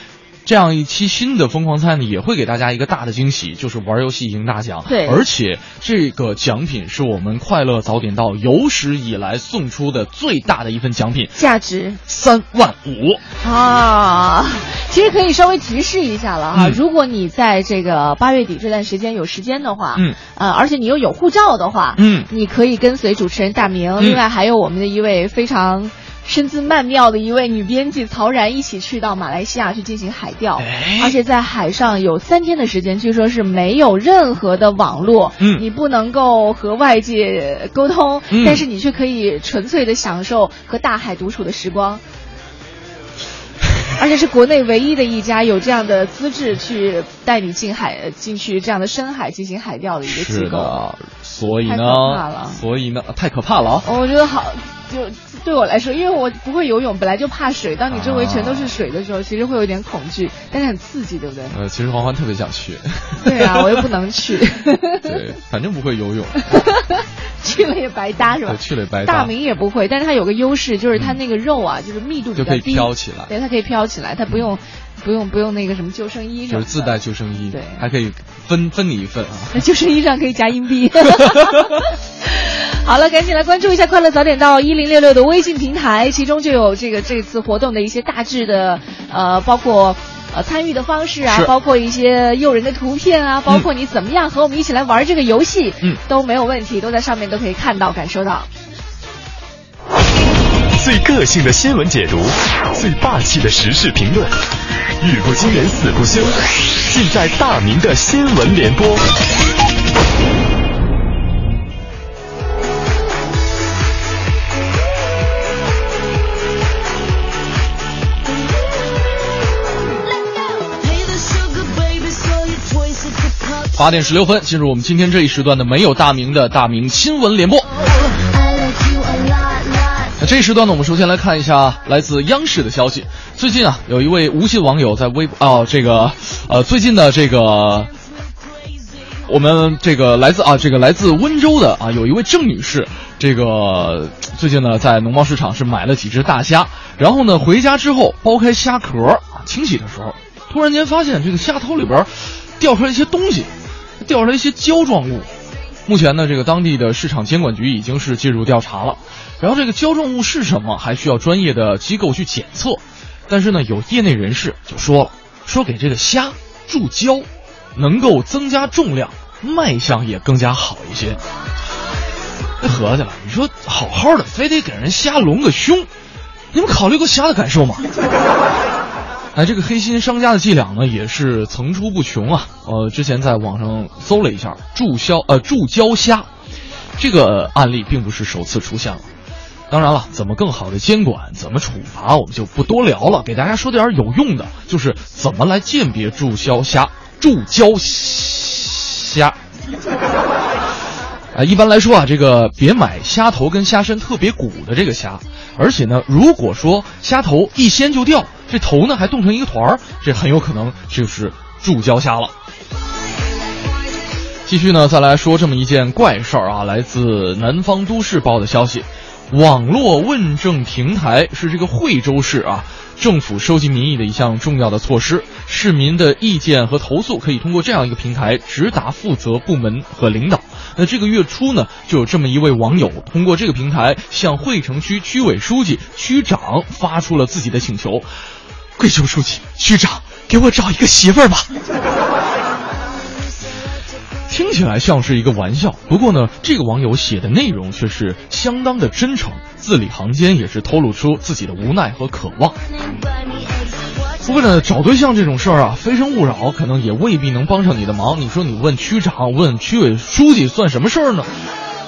这样一期新的疯狂猜呢，也会给大家一个大的惊喜，就是玩游戏赢大奖。对，而且这个奖品是我们快乐早点到有史以来送出的最大的一份奖品，价值三万五啊！其实可以稍微提示一下了哈，如果你在这个八月底这段时间有时间的话，嗯，呃，而且你又有护照的话，嗯，你可以跟随主持人大明，另外还有我们的一位非常。身姿曼妙的一位女编辑曹然一起去到马来西亚去进行海钓，而且在海上有三天的时间，据说是没有任何的网络，嗯，你不能够和外界沟通，但是你却可以纯粹的享受和大海独处的时光，而且是国内唯一的一家有这样的资质去带你进海进去这样的深海进行海钓的一个机构，所以呢，所以呢，太可怕了，我觉得好。就对我来说，因为我不会游泳，本来就怕水。当你周围全都是水的时候，其实会有点恐惧，但是很刺激，对不对？呃，其实黄欢特别想去。对啊，我又不能去。对，反正不会游泳。去了也白搭是吧？去了也白搭。大明也不会，但是他有个优势，就是他那个肉啊，就是密度比较低，就可以飘起来。对，它可以飘起来，它不用。不用不用那个什么救生衣就是自带救生衣，对，还可以分分你一份啊。那 救生衣上可以夹硬币。好了，赶紧来关注一下“快乐早点到一零六六”的微信平台，其中就有这个这次活动的一些大致的呃，包括呃参与的方式啊，包括一些诱人的图片啊，包括你怎么样和我们一起来玩这个游戏，嗯，都没有问题，都在上面都可以看到感受到。最个性的新闻解读，最霸气的时事评论，语不惊人死不休，尽在大明的新闻联播。八点十六分，进入我们今天这一时段的没有大明的大明新闻联播。那这一时段呢，我们首先来看一下来自央视的消息。最近啊，有一位无锡网友在微哦这个呃最近的这个我们这个来自啊这个来自温州的啊有一位郑女士，这个最近呢在农贸市场是买了几只大虾，然后呢回家之后剥开虾壳啊清洗的时候，突然间发现这个虾头里边掉出来一些东西，掉出来一些胶状物。目前呢，这个当地的市场监管局已经是介入调查了。然后这个胶状物是什么，还需要专业的机构去检测。但是呢，有业内人士就说了，说给这个虾注胶，能够增加重量，卖相也更加好一些。那合计了，你说好好的，非得给人虾隆个胸，你们考虑过虾的感受吗？哎，这个黑心商家的伎俩呢，也是层出不穷啊。呃，之前在网上搜了一下，注销呃注胶虾，这个案例并不是首次出现了。当然了，怎么更好的监管，怎么处罚，我们就不多聊了。给大家说点有用的，就是怎么来鉴别注销虾、注胶虾。啊，一般来说啊，这个别买虾头跟虾身特别鼓的这个虾，而且呢，如果说虾头一掀就掉，这头呢还冻成一个团儿，这很有可能就是注胶虾了。继续呢，再来说这么一件怪事儿啊，来自南方都市报的消息，网络问政平台是这个惠州市啊政府收集民意的一项重要的措施，市民的意见和投诉可以通过这样一个平台直达负责部门和领导。那这个月初呢，就有这么一位网友通过这个平台向惠城区区委书记、区长发出了自己的请求：跪求书记、区长给我找一个媳妇儿吧。听起来像是一个玩笑，不过呢，这个网友写的内容却是相当的真诚，字里行间也是透露出自己的无奈和渴望。不过呢，找对象这种事儿啊，非诚勿扰，可能也未必能帮上你的忙。你说你问区长、问区委书记算什么事儿呢？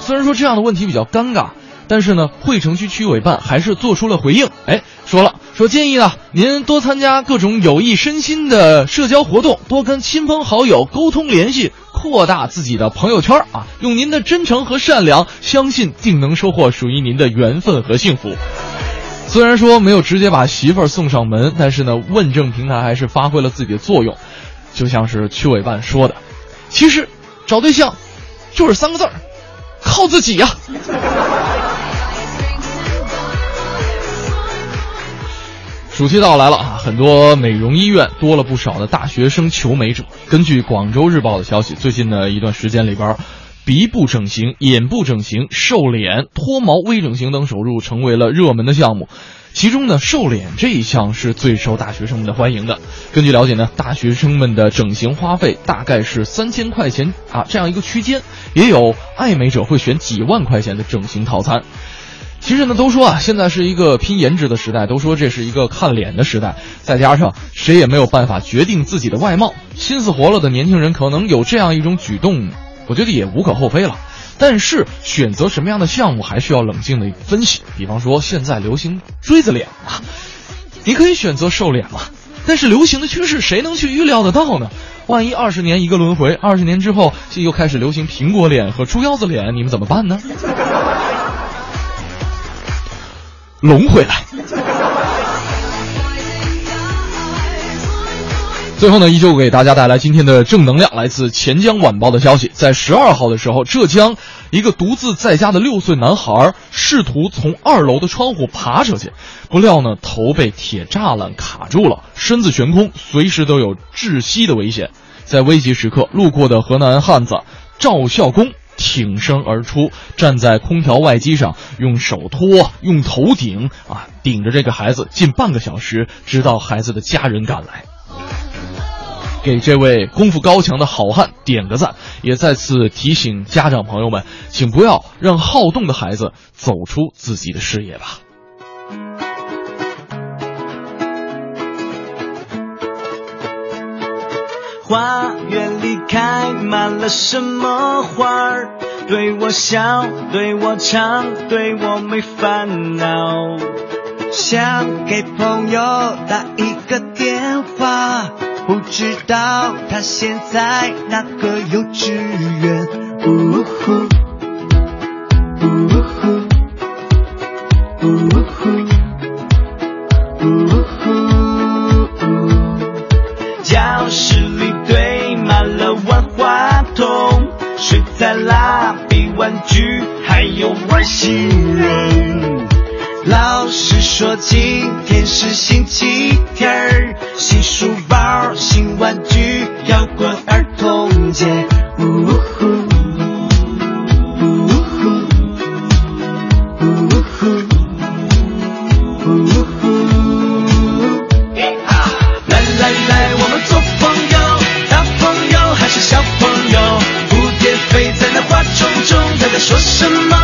虽然说这样的问题比较尴尬，但是呢，惠城区区委办还是做出了回应。哎，说了，说建议呢，您多参加各种有益身心的社交活动，多跟亲朋好友沟通联系。扩大自己的朋友圈啊，用您的真诚和善良，相信定能收获属于您的缘分和幸福。虽然说没有直接把媳妇儿送上门，但是呢，问政平台还是发挥了自己的作用。就像是区委办说的，其实找对象就是三个字儿，靠自己呀。暑期到来了啊，很多美容医院多了不少的大学生求美者。根据广州日报的消息，最近的一段时间里边，鼻部整形、眼部整形、瘦脸、脱毛、微整形等手术成为了热门的项目。其中呢，瘦脸这一项是最受大学生们的欢迎的。根据了解呢，大学生们的整形花费大概是三千块钱啊这样一个区间，也有爱美者会选几万块钱的整形套餐。其实呢，都说啊，现在是一个拼颜值的时代，都说这是一个看脸的时代。再加上谁也没有办法决定自己的外貌，心思活了的年轻人可能有这样一种举动，我觉得也无可厚非了。但是选择什么样的项目还需要冷静的分析。比方说，现在流行锥子脸啊，你可以选择瘦脸嘛。但是流行的趋势谁能去预料得到呢？万一二十年一个轮回，二十年之后又开始流行苹果脸和猪腰子脸，你们怎么办呢？龙回来。最后呢，依旧给大家带来今天的正能量。来自钱江晚报的消息，在十二号的时候，浙江一个独自在家的六岁男孩试图从二楼的窗户爬出去，不料呢，头被铁栅栏卡住了，身子悬空，随时都有窒息的危险。在危急时刻，路过的河南汉子赵孝公。挺身而出，站在空调外机上，用手托，用头顶，啊，顶着这个孩子近半个小时，直到孩子的家人赶来，给这位功夫高强的好汉点个赞，也再次提醒家长朋友们，请不要让好动的孩子走出自己的视野吧。花园里开满了什么花儿？对我笑，对我唱，对我没烦恼。想给朋友打一个电话，不知道他现在哪个幼稚园。呜呼，玩具，还有外星人。老师说今天是星期天儿，新书包、新玩具，要过儿童节。呜呼，说什么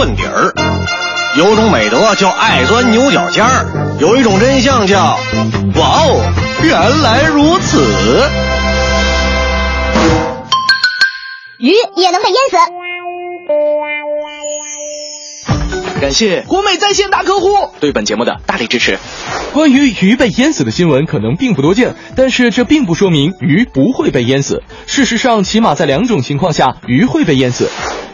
问底儿，有种美德叫爱钻牛角尖儿，有一种真相叫哇哦，原来如此。鱼也能被淹死。感谢国美在线大客户对本节目的大力支持。关于鱼被淹死的新闻可能并不多见，但是这并不说明鱼不会被淹死。事实上，起码在两种情况下，鱼会被淹死。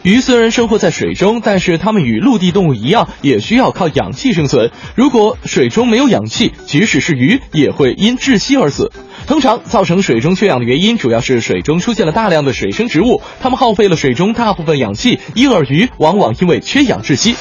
鱼虽然生活在水中，但是它们与陆地动物一样，也需要靠氧气生存。如果水中没有氧气，即使是鱼也会因窒息而死。通常造成水中缺氧的原因，主要是水中出现了大量的水生植物，它们耗费了水中大部分氧气，因而鱼往往因为缺氧窒息。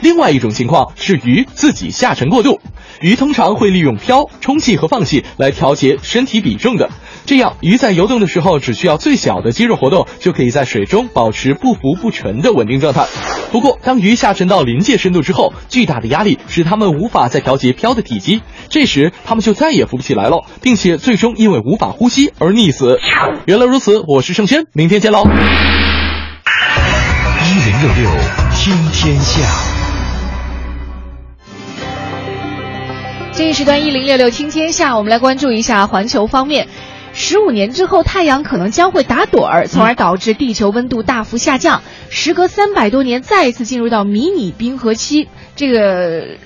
另外一种情况是鱼自己下沉过度，鱼通常会利用漂、充气和放气来调节身体比重的。这样，鱼在游动的时候只需要最小的肌肉活动，就可以在水中保持不浮不沉的稳定状态。不过，当鱼下沉到临界深度之后，巨大的压力使它们无法再调节漂的体积，这时它们就再也浮不起来了，并且最终因为无法呼吸而溺死。原来如此，我是盛轩，明天见喽。一零六六听天下。这一时段一零六六听天下，我们来关注一下环球方面。十五年之后，太阳可能将会打盹儿，从而导致地球温度大幅下降。时隔三百多年，再一次进入到迷你冰河期，这个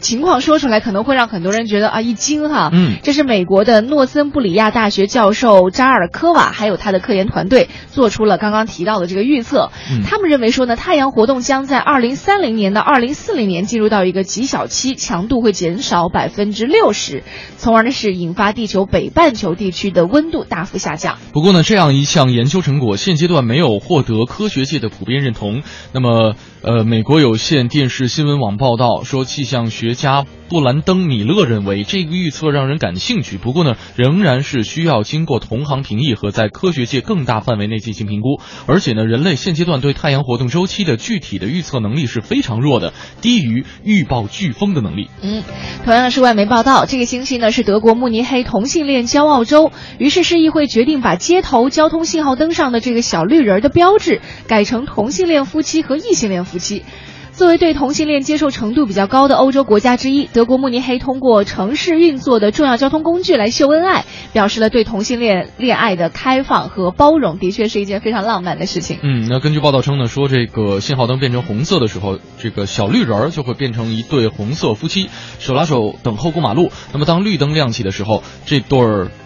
情况说出来可能会让很多人觉得啊一惊哈。嗯，这是美国的诺森布里亚大学教授扎尔科瓦还有他的科研团队做出了刚刚提到的这个预测。嗯，他们认为说呢，太阳活动将在二零三零年到二零四零年进入到一个极小期，强度会减少百分之六十，从而呢是引发地球北半球地区的温度大幅下降。不过呢，这样一项研究成果现阶段没有获得科学界的普遍认同。那么，呃，美国有线电视新闻网报道说，气象学家布兰登·米勒认为这个预测让人感兴趣，不过呢，仍然是需要经过同行评议和在科学界更大范围内进行评估。而且呢，人类现阶段对太阳活动周期的具体的预测能力是非常弱的，低于预报飓风的能力。嗯，同样是外媒报道，这个星期呢是德国慕尼黑同性恋骄傲周，于是市议会决定把街头交通信号灯上的这个小绿人的标志改成同性恋夫妻和异性恋夫妻。作为对同性恋接受程度比较高的欧洲国家之一，德国慕尼黑通过城市运作的重要交通工具来秀恩爱，表示了对同性恋恋爱的开放和包容，的确是一件非常浪漫的事情。嗯，那根据报道称呢，说这个信号灯变成红色的时候，这个小绿人儿就会变成一对红色夫妻，手拉手等候过马路。那么当绿灯亮起的时候，这对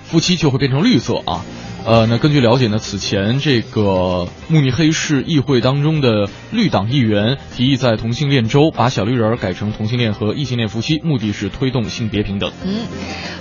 夫妻就会变成绿色啊。呃，那根据了解呢，此前这个慕尼黑市议会当中的绿党议员提议在同性恋周把小绿人改成同性恋和异性恋夫妻，目的是推动性别平等。嗯，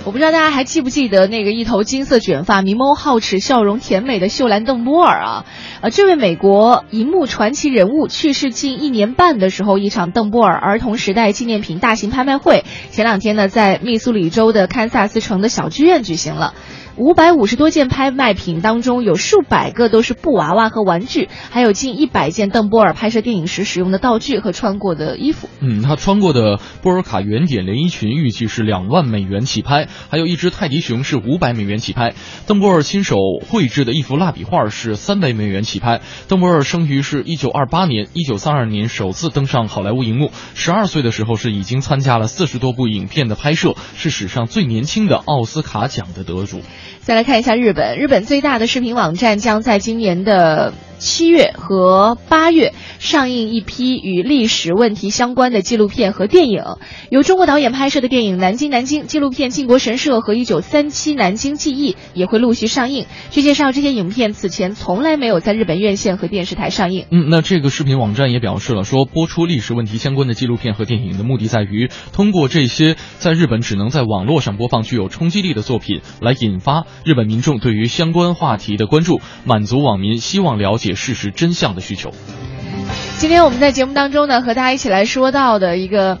我不知道大家还记不记得那个一头金色卷发、明眸皓齿、笑容甜美的秀兰·邓波尔啊？呃，这位美国银幕传奇人物去世近一年半的时候，一场邓波尔儿童时代纪念品大型拍卖会前两天呢，在密苏里州的堪萨斯城的小剧院举行了。五百五十多件拍卖品当中，有数百个都是布娃娃和玩具，还有近一百件邓波尔拍摄电影时使用的道具和穿过的衣服。嗯，他穿过的波尔卡圆点连衣裙预计是两万美元起拍，还有一只泰迪熊是五百美元起拍。邓波尔亲手绘制的一幅蜡笔画是三百美元起拍。邓波尔生于是一九二八年，一九三二年首次登上好莱坞荧幕，十二岁的时候是已经参加了四十多部影片的拍摄，是史上最年轻的奥斯卡奖的得主。再来看一下日本，日本最大的视频网站将在今年的七月和八月上映一批与历史问题相关的纪录片和电影。由中国导演拍摄的电影《南京南京》纪录片《靖国神社》和《一九三七南京记忆》也会陆续上映。据介绍，这些影片此前从来没有在日本院线和电视台上映。嗯，那这个视频网站也表示了，说播出历史问题相关的纪录片和电影的目的在于通过这些在日本只能在网络上播放具有冲击力的作品，来引发日本民众对于相关话题的关注，满足网民希望了解事实真相的需求。今天我们在节目当中呢，和大家一起来说到的一个。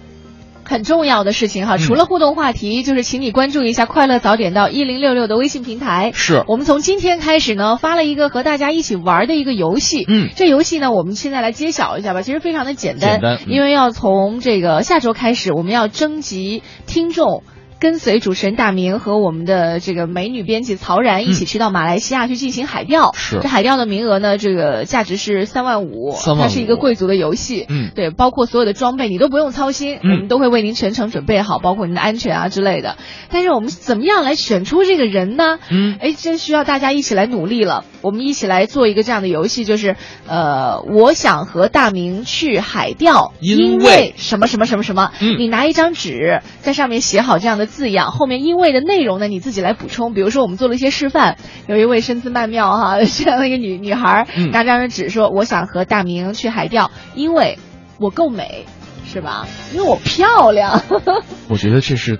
很重要的事情哈，除了互动话题，就是请你关注一下“快乐早点到一零六六”的微信平台。是我们从今天开始呢，发了一个和大家一起玩的一个游戏。嗯，这游戏呢，我们现在来揭晓一下吧。其实非常的简单，简单，因为要从这个下周开始，我们要征集听众。跟随主持人大明和我们的这个美女编辑曹然一起去到马来西亚去进行海钓。是这海钓的名额呢，这个价值是三万五，它是一个贵族的游戏。嗯，对，包括所有的装备你都不用操心，我们都会为您全程准备好，包括您的安全啊之类的。但是我们怎么样来选出这个人呢？嗯，哎，真需要大家一起来努力了。我们一起来做一个这样的游戏，就是呃，我想和大明去海钓，因为什么什么什么什么。嗯，你拿一张纸在上面写好这样的字样，后面因为的内容呢，你自己来补充。比如说，我们做了一些示范，有一位身姿曼妙哈这样的一个女女孩，拿张纸说：“我想和大明去海钓，因为我够美，是吧？因为我漂亮。”我觉得这是。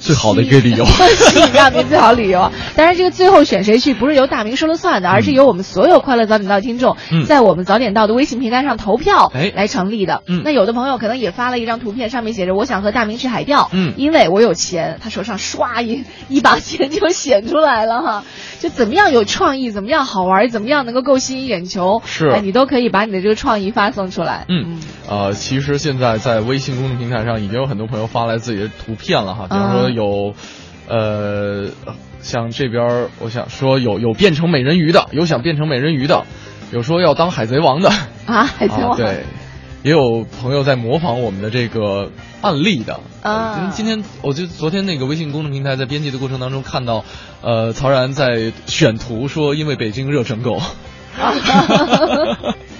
最好的一个理由，吸引大明最好理由。当然，这个最后选谁去不是由大明说了算的，而是由我们所有快乐早点到听众在我们早点到的微信平台上投票来成立的。那有的朋友可能也发了一张图片，上面写着“我想和大明去海钓”，嗯，因为我有钱，他手上唰一 一把钱就显出来了哈。就怎么样有创意，怎么样好玩，怎么样能够够吸引眼球，是，你都可以把你的这个创意发送出来。嗯，呃，其实现在在微信公众平台上已经有很多朋友发来自己的图片了哈，比方说有，呃，像这边我想说有有变成美人鱼的，有想变成美人鱼的，有说要当海贼王的啊，海贼王对。也有朋友在模仿我们的这个案例的啊。今天我就昨天那个微信公众平台在编辑的过程当中看到，呃，曹然在选图说因为北京热成狗。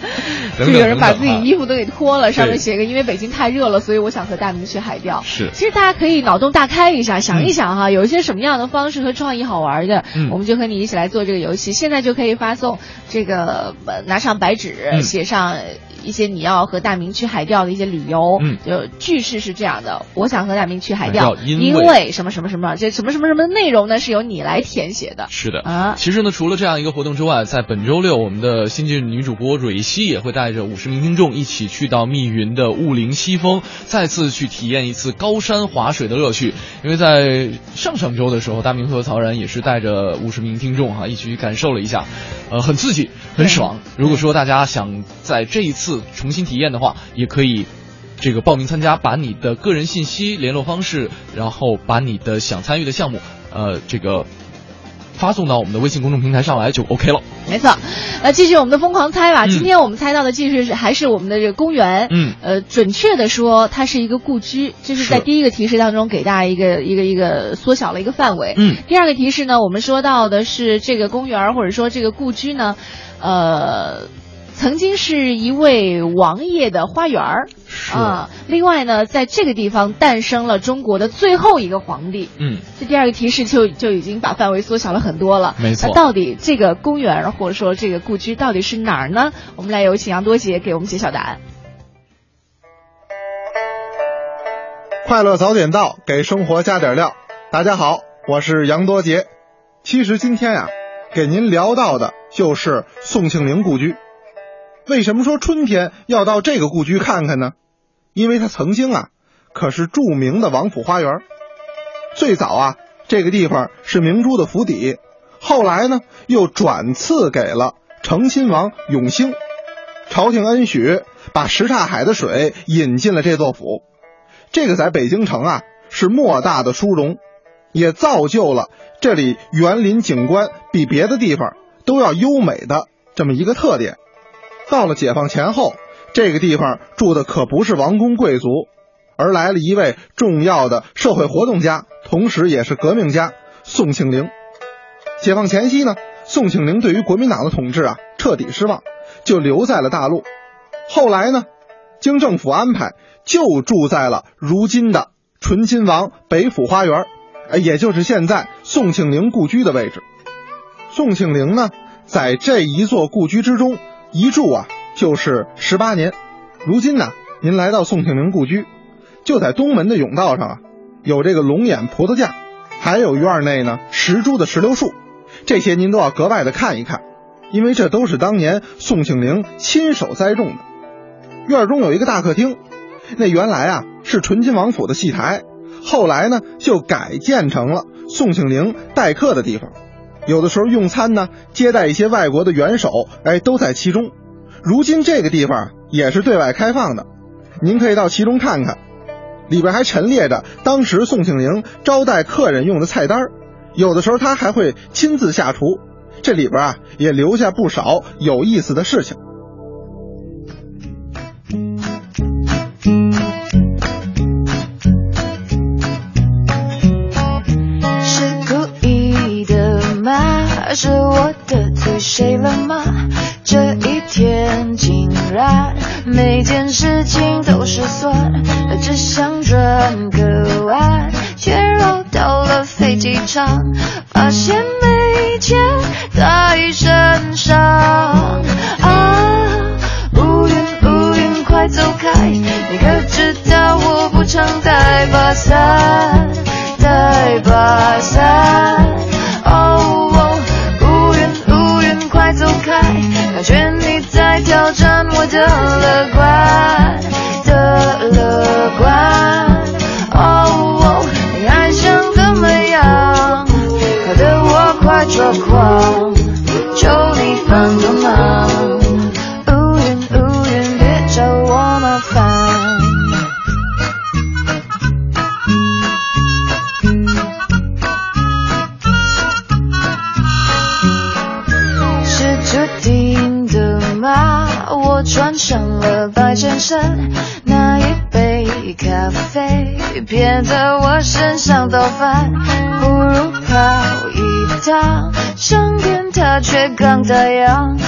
就有人把自己衣服都给脱了，上面写个“因为北京太热了，所以我想和大明去海钓”。是，其实大家可以脑洞大开一下，想一想哈，有一些什么样的方式和创意好玩的，我们就和你一起来做这个游戏。现在就可以发送这个拿上白纸，写上。一些你要和大明去海钓的一些理由，嗯，就句式是这样的：我想和大明去海钓，因为什么什么什么，这什么什么什么内容呢？是由你来填写的。是的啊，其实呢，除了这样一个活动之外，在本周六，我们的新晋女主播蕊希也会带着五十名听众一起去到密云的雾灵西峰，再次去体验一次高山滑水的乐趣。因为在上上周的时候，大明和曹然也是带着五十名听众哈，一起去感受了一下，呃，很刺激，很爽。如果说大家想在这一次重新体验，的话，也可以，这个报名参加，把你的个人信息、联络方式，然后把你的想参与的项目，呃，这个发送到我们的微信公众平台上来就 OK 了。没错，那继续我们的疯狂猜吧。今天我们猜到的继续是还是我们的这个公园。嗯，呃，准确的说，它是一个故居。这是在第一个提示当中给大家一个一个一个缩小了一个范围。嗯，第二个提示呢，我们说到的是这个公园或者说这个故居呢，呃。曾经是一位王爷的花园儿啊。另外呢，在这个地方诞生了中国的最后一个皇帝。嗯，这第二个提示就就已经把范围缩小了很多了。没错。那到底这个公园或者说这个故居到底是哪儿呢？我们来有请杨多杰给我们揭晓答案。快乐早点到，给生活加点料。大家好，我是杨多杰。其实今天呀，给您聊到的就是宋庆龄故居。为什么说春天要到这个故居看看呢？因为它曾经啊，可是著名的王府花园。最早啊，这个地方是明珠的府邸，后来呢，又转赐给了成亲王永兴。朝廷恩许，把什刹海的水引进了这座府。这个在北京城啊，是莫大的殊荣，也造就了这里园林景观比别的地方都要优美的这么一个特点。到了解放前后，这个地方住的可不是王公贵族，而来了一位重要的社会活动家，同时也是革命家宋庆龄。解放前夕呢，宋庆龄对于国民党的统治啊彻底失望，就留在了大陆。后来呢，经政府安排，就住在了如今的醇亲王北府花园，哎，也就是现在宋庆龄故居的位置。宋庆龄呢，在这一座故居之中一住啊，就是十八年。如今呢，您来到宋庆龄故居，就在东门的甬道上啊，有这个龙眼葡萄架，还有院内呢石株的石榴树，这些您都要格外的看一看，因为这都是当年宋庆龄亲手栽种的。院中有一个大客厅，那原来啊是醇亲王府的戏台，后来呢就改建成了宋庆龄待客的地方。有的时候用餐呢，接待一些外国的元首，哎，都在其中。如今这个地方也是对外开放的，您可以到其中看看，里边还陈列着当时宋庆龄招待客人用的菜单有的时候他还会亲自下厨，这里边啊也留下不少有意思的事情。是我得罪谁了吗？这一天竟然每件事情都失算，只想转个弯，却绕到了飞机场，发现没钱在身上。啊，乌云乌云快走开，你可像太阳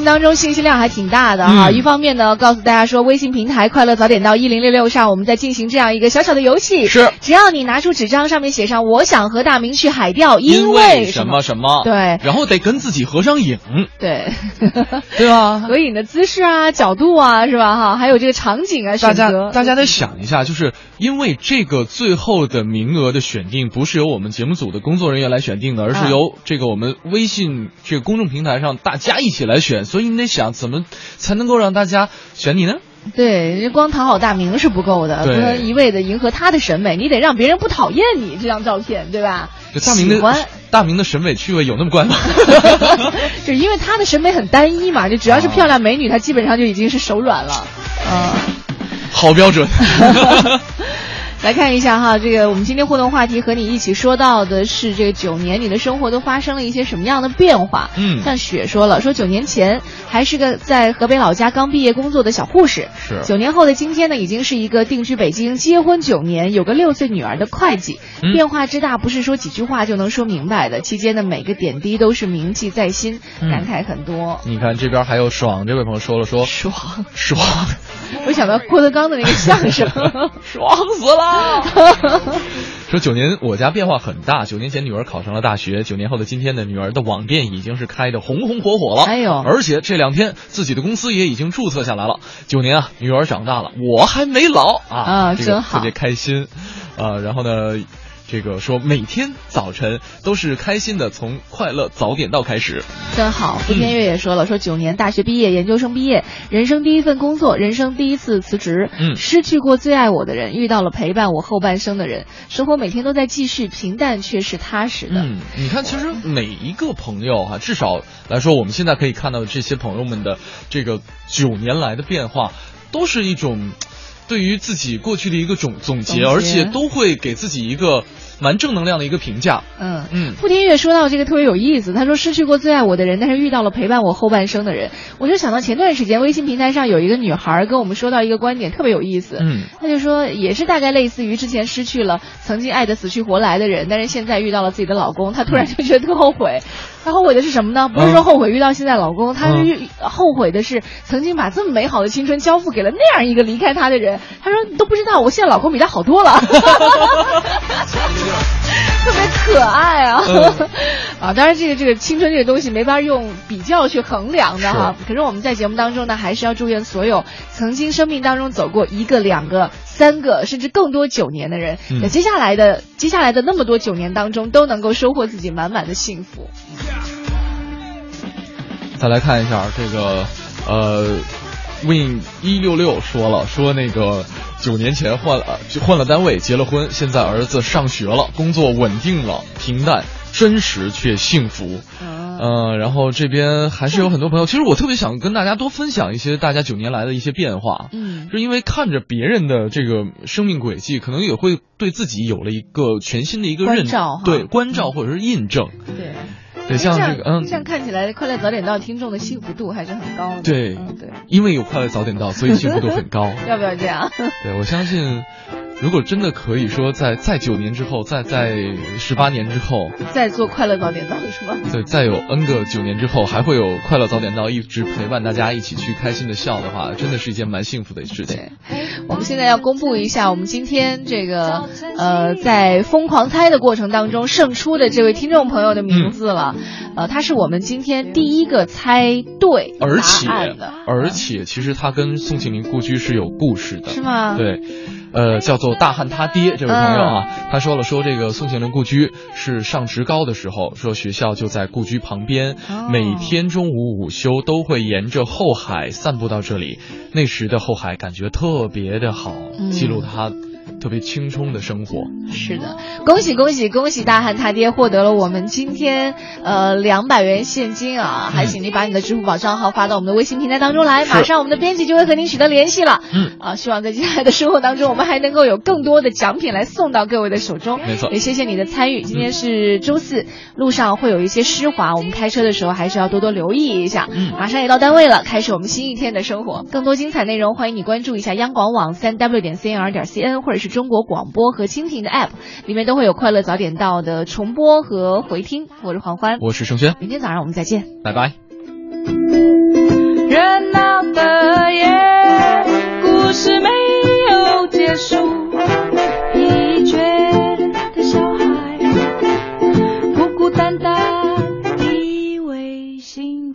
no 当中信息量还挺大的哈，一方面呢，告诉大家说微信平台快乐早点到一零六六上，我们在进行这样一个小小的游戏，是，只要你拿出纸张，上面写上我想和大明去海钓，因为什么？什么，对，然后得跟自己合上影，对，对吧？合影的姿势啊、角度啊，是吧？哈，还有这个场景啊，大家大家得想一下，就是因为这个最后的名额的选定不是由我们节目组的工作人员来选定的，而是由这个我们微信这个公众平台上大家一起来选，所以。你得想怎么才能够让大家选你呢？对，光讨好大明是不够的，不能一味的迎合他的审美，你得让别人不讨厌你这张照片，对吧？大明的大明的审美趣味有那么怪吗？就因为他的审美很单一嘛，就只要是漂亮美女，他基本上就已经是手软了。嗯，好标准。来看一下哈，这个我们今天互动话题和你一起说到的是这个九年，你的生活都发生了一些什么样的变化？嗯，像雪说了，说九年前还是个在河北老家刚毕业工作的小护士，是九年后的今天呢，已经是一个定居北京、结婚九年、有个六岁女儿的会计。变化之大，不是说几句话就能说明白的。期间的每个点滴都是铭记在心，感慨很多。你看这边还有爽，这位朋友说了说爽爽，我想到郭德纲的那个相声，爽死了。说九年我家变化很大，九年前女儿考上了大学，九年后的今天呢，女儿的网店已经是开的红红火火了。哎呦，而且这两天自己的公司也已经注册下来了。九年啊，女儿长大了，我还没老啊，啊，真好，特别开心，啊，然后呢。这个说每天早晨都是开心的，从快乐早点到开始，真好。胡天月也说了，说九年大学毕业，研究生毕业，人生第一份工作，人生第一次辞职，嗯，失去过最爱我的人，遇到了陪伴我后半生的人，生活每天都在继续，平淡却是踏实的。嗯，你看，其实每一个朋友哈，至少来说，我们现在可以看到这些朋友们的这个九年来的变化，都是一种。对于自己过去的一个总总结，而且都会给自己一个蛮正能量的一个评价。嗯嗯，傅天月说到这个特别有意思，他说失去过最爱我的人，但是遇到了陪伴我后半生的人。我就想到前段时间微信平台上有一个女孩跟我们说到一个观点，特别有意思。嗯，她就说也是大概类似于之前失去了曾经爱的死去活来的人，但是现在遇到了自己的老公，她突然就觉得特后悔。他后悔的是什么呢？不是说后悔遇到现在老公，她是后悔的是曾经把这么美好的青春交付给了那样一个离开她的人。她说你都不知道，我现在老公比他好多了，特别可爱啊！啊，当然这个这个青春这个东西没法用比较去衡量的哈。可是我们在节目当中呢，还是要祝愿所有曾经生命当中走过一个、两个、三个甚至更多九年的人，在接下来的接下来的那么多九年当中，都能够收获自己满满的幸福。再来看一下这个，呃，win 一六六说了，说那个九年前换了就换了单位，结了婚，现在儿子上学了，工作稳定了，平淡真实却幸福。嗯，然后这边还是有很多朋友，其实我特别想跟大家多分享一些大家九年来的一些变化。嗯，是因为看着别人的这个生命轨迹，可能也会对自己有了一个全新的一个认照，对关照或者是印证。对。对，像这个，嗯，这样看起来，快乐早点到听众的幸福度还是很高的。对，对，因为有快乐早点到，所以幸福度很高。要不要这样？对，我相信。如果真的可以说，在在九年之后，在在十八年之后，再做快乐早点到是吗？对，再有 N 个九年之后，还会有快乐早点到一直陪伴大家一起去开心的笑的话，真的是一件蛮幸福的事情。我们现在要公布一下，我们今天这个呃，在疯狂猜的过程当中胜出的这位听众朋友的名字了。呃，他是我们今天第一个猜对而且的，而且其实他跟宋庆龄故居是有故事的，是吗？对。呃，叫做大汉他爹这位朋友啊，他说了说这个宋庆龄故居是上职高的时候，说学校就在故居旁边，每天中午午休都会沿着后海散步到这里，那时的后海感觉特别的好，记录他。特别轻松的生活，是的，恭喜恭喜恭喜大汉他爹获得了我们今天呃两百元现金啊！还请您把你的支付宝账号发到我们的微信平台当中来，马上我们的编辑就会和您取得联系了。嗯，啊，希望在接下来的生活当中，我们还能够有更多的奖品来送到各位的手中。没错，也谢谢你的参与。今天是周四，路上会有一些湿滑，我们开车的时候还是要多多留意一下。嗯，马上也到单位了，开始我们新一天的生活。更多精彩内容，欢迎你关注一下央广网三 w 点 cnr 点 cn，或者是。中国广播和蜻蜓的 App，里面都会有快乐早点到的重播和回听。我是黄欢，我是盛轩，明天早上我们再见，拜拜。热闹的夜，故事没有结束。心。